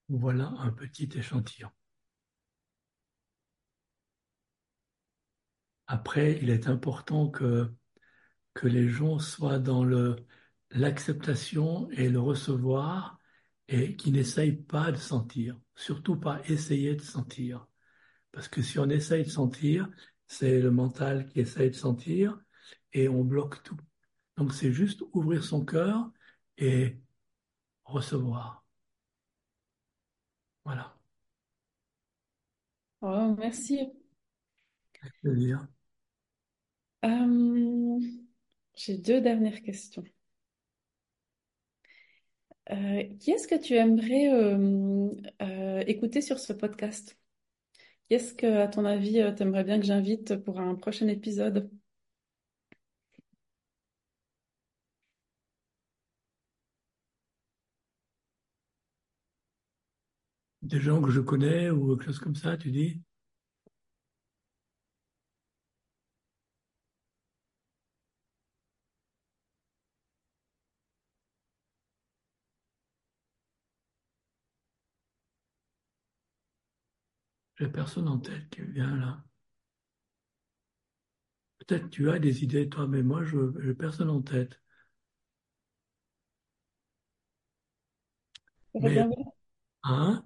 Voilà un petit échantillon. Après, il est important que, que les gens soient dans l'acceptation et le recevoir et qu'ils n'essayent pas de sentir. Surtout pas essayer de sentir. Parce que si on essaye de sentir, c'est le mental qui essaye de sentir et on bloque tout. Donc c'est juste ouvrir son cœur et recevoir. Voilà. Oh, merci. dire. Euh, j'ai deux dernières questions. Euh, qui est-ce que tu aimerais euh, écouter sur ce podcast? Qui est-ce que, à ton avis, tu aimerais bien que j'invite pour un prochain épisode? Des gens que je connais ou quelque chose comme ça, tu dis? J'ai personne en tête qui vient là. Peut-être tu as des idées, toi, mais moi, je n'ai personne en tête. Mais, hein?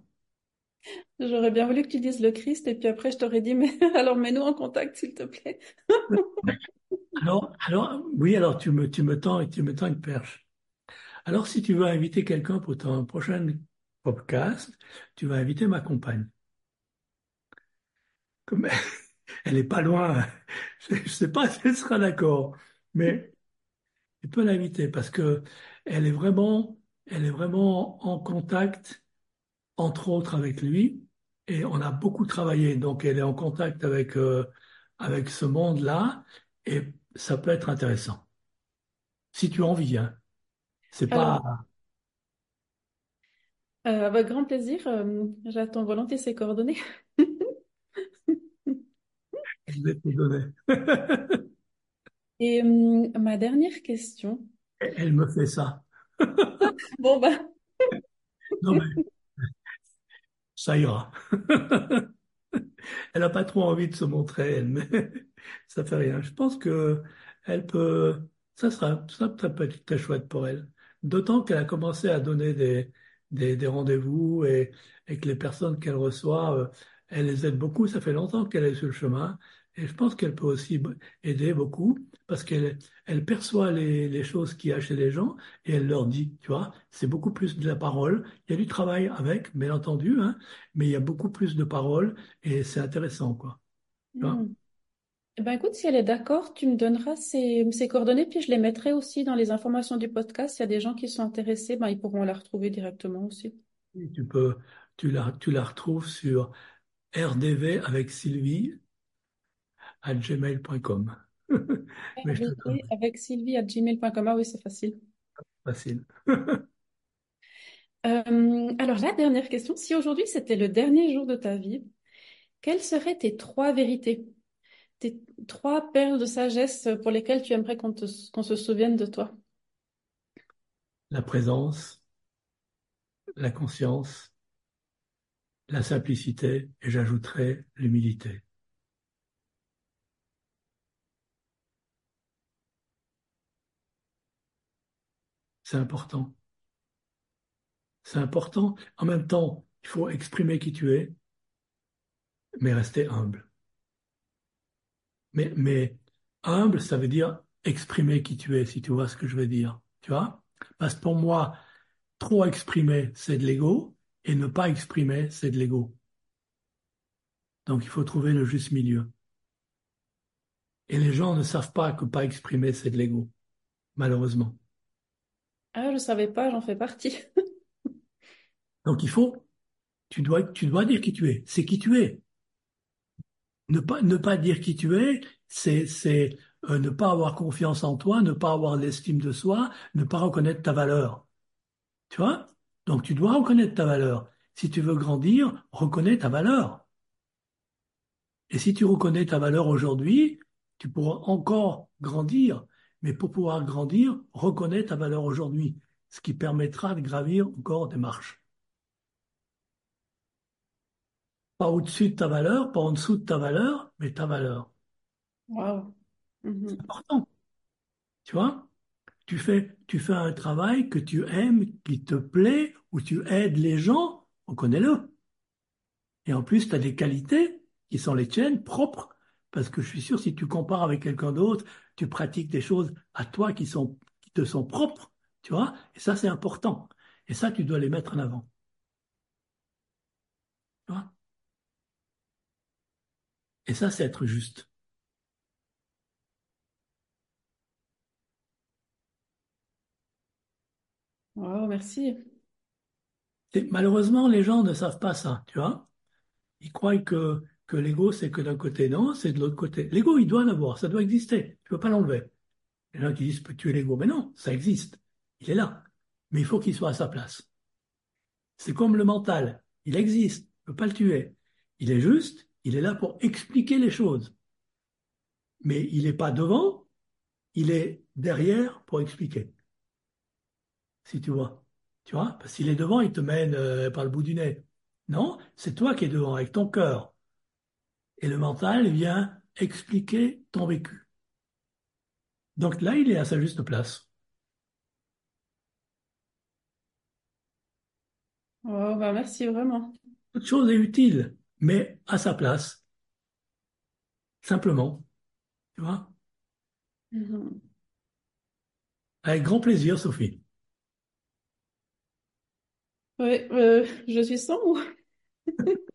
J'aurais bien voulu que tu dises le Christ et puis après je t'aurais dit, mais alors mets-nous en contact s'il te plaît. alors, alors, oui, alors tu me, tu me tends et tu me tends une perche. Alors si tu veux inviter quelqu'un pour ton prochain podcast, tu vas inviter ma compagne. Comme elle n'est pas loin, je sais pas si elle sera d'accord, mais tu peux l'inviter parce que elle est vraiment, elle est vraiment en contact, entre autres avec lui, et on a beaucoup travaillé. Donc, elle est en contact avec, euh, avec ce monde-là et ça peut être intéressant. Si tu en viens. C'est pas. Euh, avec grand plaisir. Euh, j'attends volontiers ses coordonnées. Je vais te donner. et hum, ma dernière question. Elle me fait ça. bon, ben. non, mais ça ira. elle n'a pas trop envie de se montrer, elle, mais ça fait rien. Je pense que elle peut, ça sera, ça peut être très chouette pour elle. D'autant qu'elle a commencé à donner des, des, des rendez-vous et, et, que les personnes qu'elle reçoit, euh, elle les aide beaucoup. Ça fait longtemps qu'elle est sur le chemin. Et je pense qu'elle peut aussi aider beaucoup parce qu'elle elle perçoit les, les choses qu'il y a chez les gens et elle leur dit, tu vois, c'est beaucoup plus de la parole. Il y a du travail avec, bien entendu, hein, mais il y a beaucoup plus de parole et c'est intéressant, quoi. Hmm. Eh ben écoute, si elle est d'accord, tu me donneras ses, ses, coordonnées, puis je les mettrai aussi dans les informations du podcast. S'il y a des gens qui sont intéressés, ben, ils pourront la retrouver directement aussi. tu peux, tu la, tu la retrouves sur RDV avec Sylvie à gmail.com. avec Sylvie à gmail.com. Ah oui, c'est facile. Facile. Euh, alors, la dernière question. Si aujourd'hui c'était le dernier jour de ta vie, quelles seraient tes trois vérités, tes trois perles de sagesse pour lesquelles tu aimerais qu'on se souvienne de toi? La présence, la conscience, la simplicité et j'ajouterai l'humilité. C'est important. C'est important. En même temps, il faut exprimer qui tu es, mais rester humble. Mais, mais humble, ça veut dire exprimer qui tu es, si tu vois ce que je veux dire. Tu vois? Parce que pour moi, trop exprimer, c'est de l'ego, et ne pas exprimer, c'est de l'ego. Donc il faut trouver le juste milieu. Et les gens ne savent pas que pas exprimer, c'est de l'ego, malheureusement. Ah, je savais pas, j'en fais partie. Donc il faut, tu dois, dire qui tu es. C'est qui tu es. Ne pas, ne pas dire qui tu es, c'est, c'est euh, ne pas avoir confiance en toi, ne pas avoir l'estime de soi, ne pas reconnaître ta valeur. Tu vois? Donc tu dois reconnaître ta valeur. Si tu veux grandir, reconnais ta valeur. Et si tu reconnais ta valeur aujourd'hui, tu pourras encore grandir. Mais pour pouvoir grandir, reconnais ta valeur aujourd'hui, ce qui permettra de gravir encore des marches. Pas au-dessus de ta valeur, pas en dessous de ta valeur, mais ta valeur. Wow. C'est Mhm. important. Tu vois? Tu fais, tu fais un travail que tu aimes, qui te plaît, où tu aides les gens, on connaît le. Et en plus, tu as des qualités qui sont les tiennes, propres, parce que je suis sûr, si tu compares avec quelqu'un d'autre, tu pratiques des choses à toi qui sont, qui te sont propres, tu vois? Et ça, c'est important. Et ça, tu dois les mettre en avant. Tu vois? Et ça, c'est être juste. Wow, merci. Et malheureusement, les gens ne savent pas ça, tu vois? Ils croient que, que l'ego, c'est que d'un côté. Non, c'est de l'autre côté. L'ego, il doit en avoir, ça doit exister. Tu peux pas l'enlever. Il y en a qui disent, peux tuer l'ego. Mais non, ça existe. Il est là. Mais il faut qu'il soit à sa place. C'est comme le mental. Il existe. On ne peut pas le tuer. Il est juste. Il est là pour expliquer les choses. Mais il n'est pas devant. Il est derrière pour expliquer. Si tu vois. Tu vois? Parce qu'il est devant, il te mène euh, par le bout du nez. Non, c'est toi qui es devant avec ton cœur. Et le mental vient expliquer ton vécu. Donc là, il est à sa juste place. Bah merci vraiment. Toute chose est utile, mais à sa place. Simplement. Tu vois? Mhm. Avec grand plaisir, Sophie. Ouais, euh, je suis sans mots.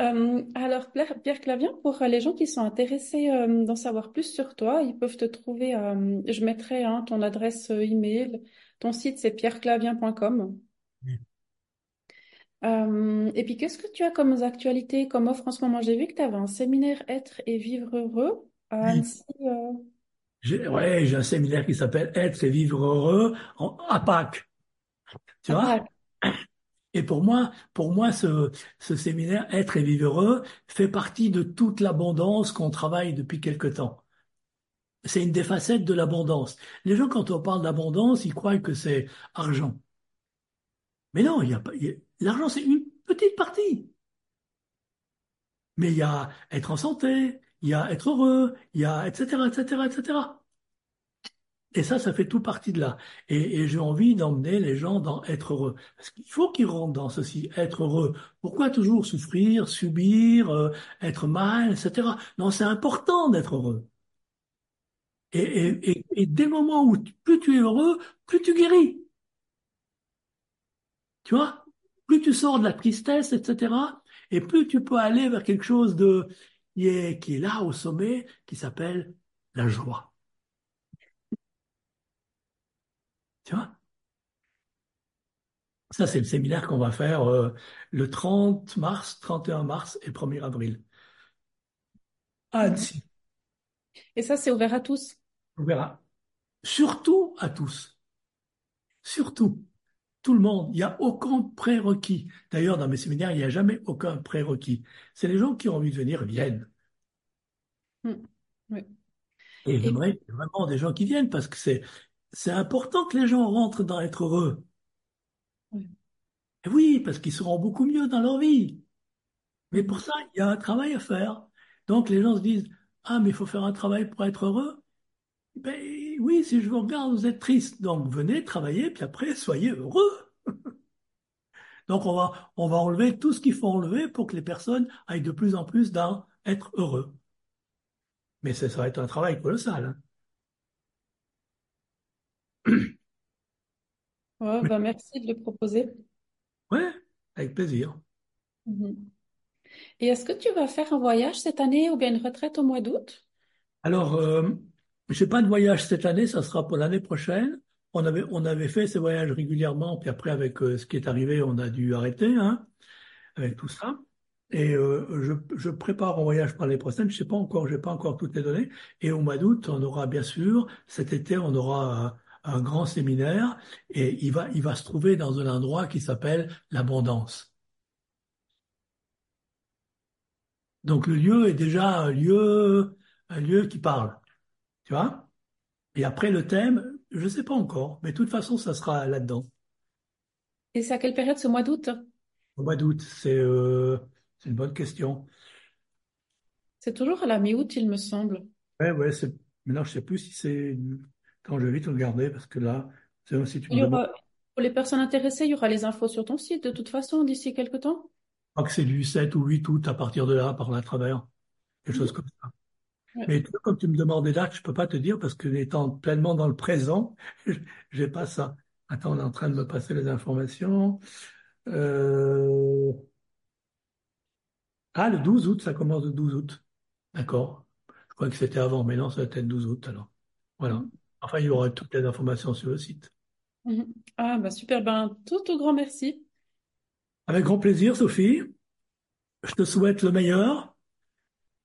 Euh, alors, Pierre Pierre Clavien, pour les gens qui sont intéressés euh, d'en savoir plus sur toi, ils peuvent te trouver. euh, je mettrai hein, ton adresse email. Ton site, c'est pierreclavien.com. Et puis, qu'est-ce que tu as comme actualité, comme offre en ce moment? J'ai vu que tu avais un séminaire Être et vivre heureux à. Annecy. euh, J'ai, ouais, j'ai un séminaire qui s'appelle Être et vivre heureux en, à Pâques. Tu à vois Pâques. Et pour moi, pour moi, ce, séminaire Être et vivre heureux fait partie de toute l'abondance qu'on travaille depuis quelque temps. C'est une des facettes de l'abondance. Les gens, quand on parle d'abondance, ils croient que c'est argent. Mais non, il y a pas, l'argent, c'est une petite partie. Mais il y a être en santé, il y a être heureux, il y a etc., etc., etc. Et ça, ça fait tout partie de là. Et, j'ai envie d'emmener les gens dans être heureux. Parce qu'il faut qu'ils rentrent dans ceci, être heureux. Pourquoi toujours souffrir, subir, euh, être mal, etc. Non, c'est important d'être heureux. Et, et, et, dès le moment où plus tu es heureux, plus tu guéris. Tu vois? Plus tu sors de la tristesse, etc. Et plus tu peux aller vers quelque chose de, qui est là au sommet, qui s'appelle la joie. Tu vois? Ça, c'est le séminaire qu'on va faire euh, le 30 mars, 31 mars et 1er avril à Mhm. Annecy. Et ça, c'est ouvert à tous? On verra. Surtout à tous. Surtout. Tout le monde. Il n'y a aucun prérequis. D'ailleurs, dans mes séminaires, il n'y a jamais aucun prérequis. C'est les gens qui ont envie de venir viennent. Ouais. Et Et j'aimerais vraiment des gens qui viennent parce que c'est, c'est important que les gens rentrent dans être heureux. Et oui, parce qu'ils seront beaucoup mieux dans leur vie. Mais pour ça, il y a un travail à faire. Donc les gens se disent, ah, mais il faut faire un travail pour être heureux. Ben oui, si je vous regarde, vous êtes triste. Donc venez travailler, puis après, soyez heureux. Donc on va, on va enlever tout ce qu'il faut enlever pour que les personnes aillent de plus en plus dans être heureux. Mais ça, ça va être un travail colossal. hein. Ouais, bah merci de le proposer. ouais, avec plaisir. Mhm. Et est-ce que tu vas faire un voyage cette année ou bien une retraite au mois d'août? Alors, euh, j'ai pas de voyage cette année, ça sera pour l'année prochaine. On avait, on avait fait ces voyages régulièrement, puis après, avec euh, ce qui est arrivé, on a dû arrêter, hein, avec tout ça. Et euh, je, je prépare un voyage pour l'année prochaine. Je sais pas encore, j'ai pas encore toutes les données. Et au mois d'août, on aura bien sûr, cet été, on aura un, grand séminaire et il va, il va se trouver dans un endroit qui s'appelle l'abondance. Donc le lieu est déjà un lieu, un lieu qui parle, tu vois? Et après le thème, je sais pas encore, mais de toute façon, ça sera là-dedans. Et c'est à quelle période ce mois d'août? Au mois d'août, c'est euh, c'est une bonne question. C'est toujours à la mi-août, il me semble. Ouais, ouais, maintenant je sais plus si c'est, quand je vais vite regarder, parce que là, c'est demandes, aura, pour les personnes intéressées, il y aura les infos sur ton site de toute façon d'ici quelques temps. je crois que c'est du 7 ou 8 août à partir de là, par là à travers, quelque chose comme ça. Ouais. Mais tu vois, comme tu me demandes des dates, je peux pas te dire parce que étant pleinement dans le présent, j'ai pas ça. Attends, on est en train de me passer les informations. Euh, Ah, le 12 août, ça commence le 12 août. D'accord. Je crois que c'était avant, mais non, ça va être le 12 août alors. Voilà. Enfin, il y aura toutes les informations sur le site. Mhm. Ah, bah super, ben, tout au grand merci. Avec grand plaisir, Sophie. Je te souhaite le meilleur.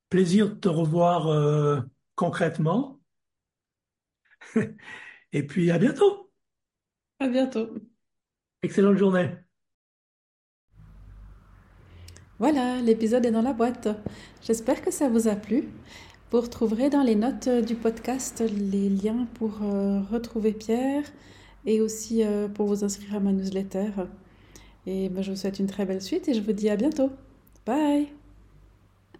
Plaisir de te revoir euh, concrètement. Et puis à bientôt. À bientôt. Excellente journée. Voilà, l'épisode est dans la boîte. J'espère que ça vous a plu. Vous retrouverez dans les notes euh, du podcast les liens pour euh, retrouver Pierre et aussi euh, pour vous inscrire à ma newsletter. Et ben, je vous souhaite une très belle suite et je vous dis à bientôt. Bye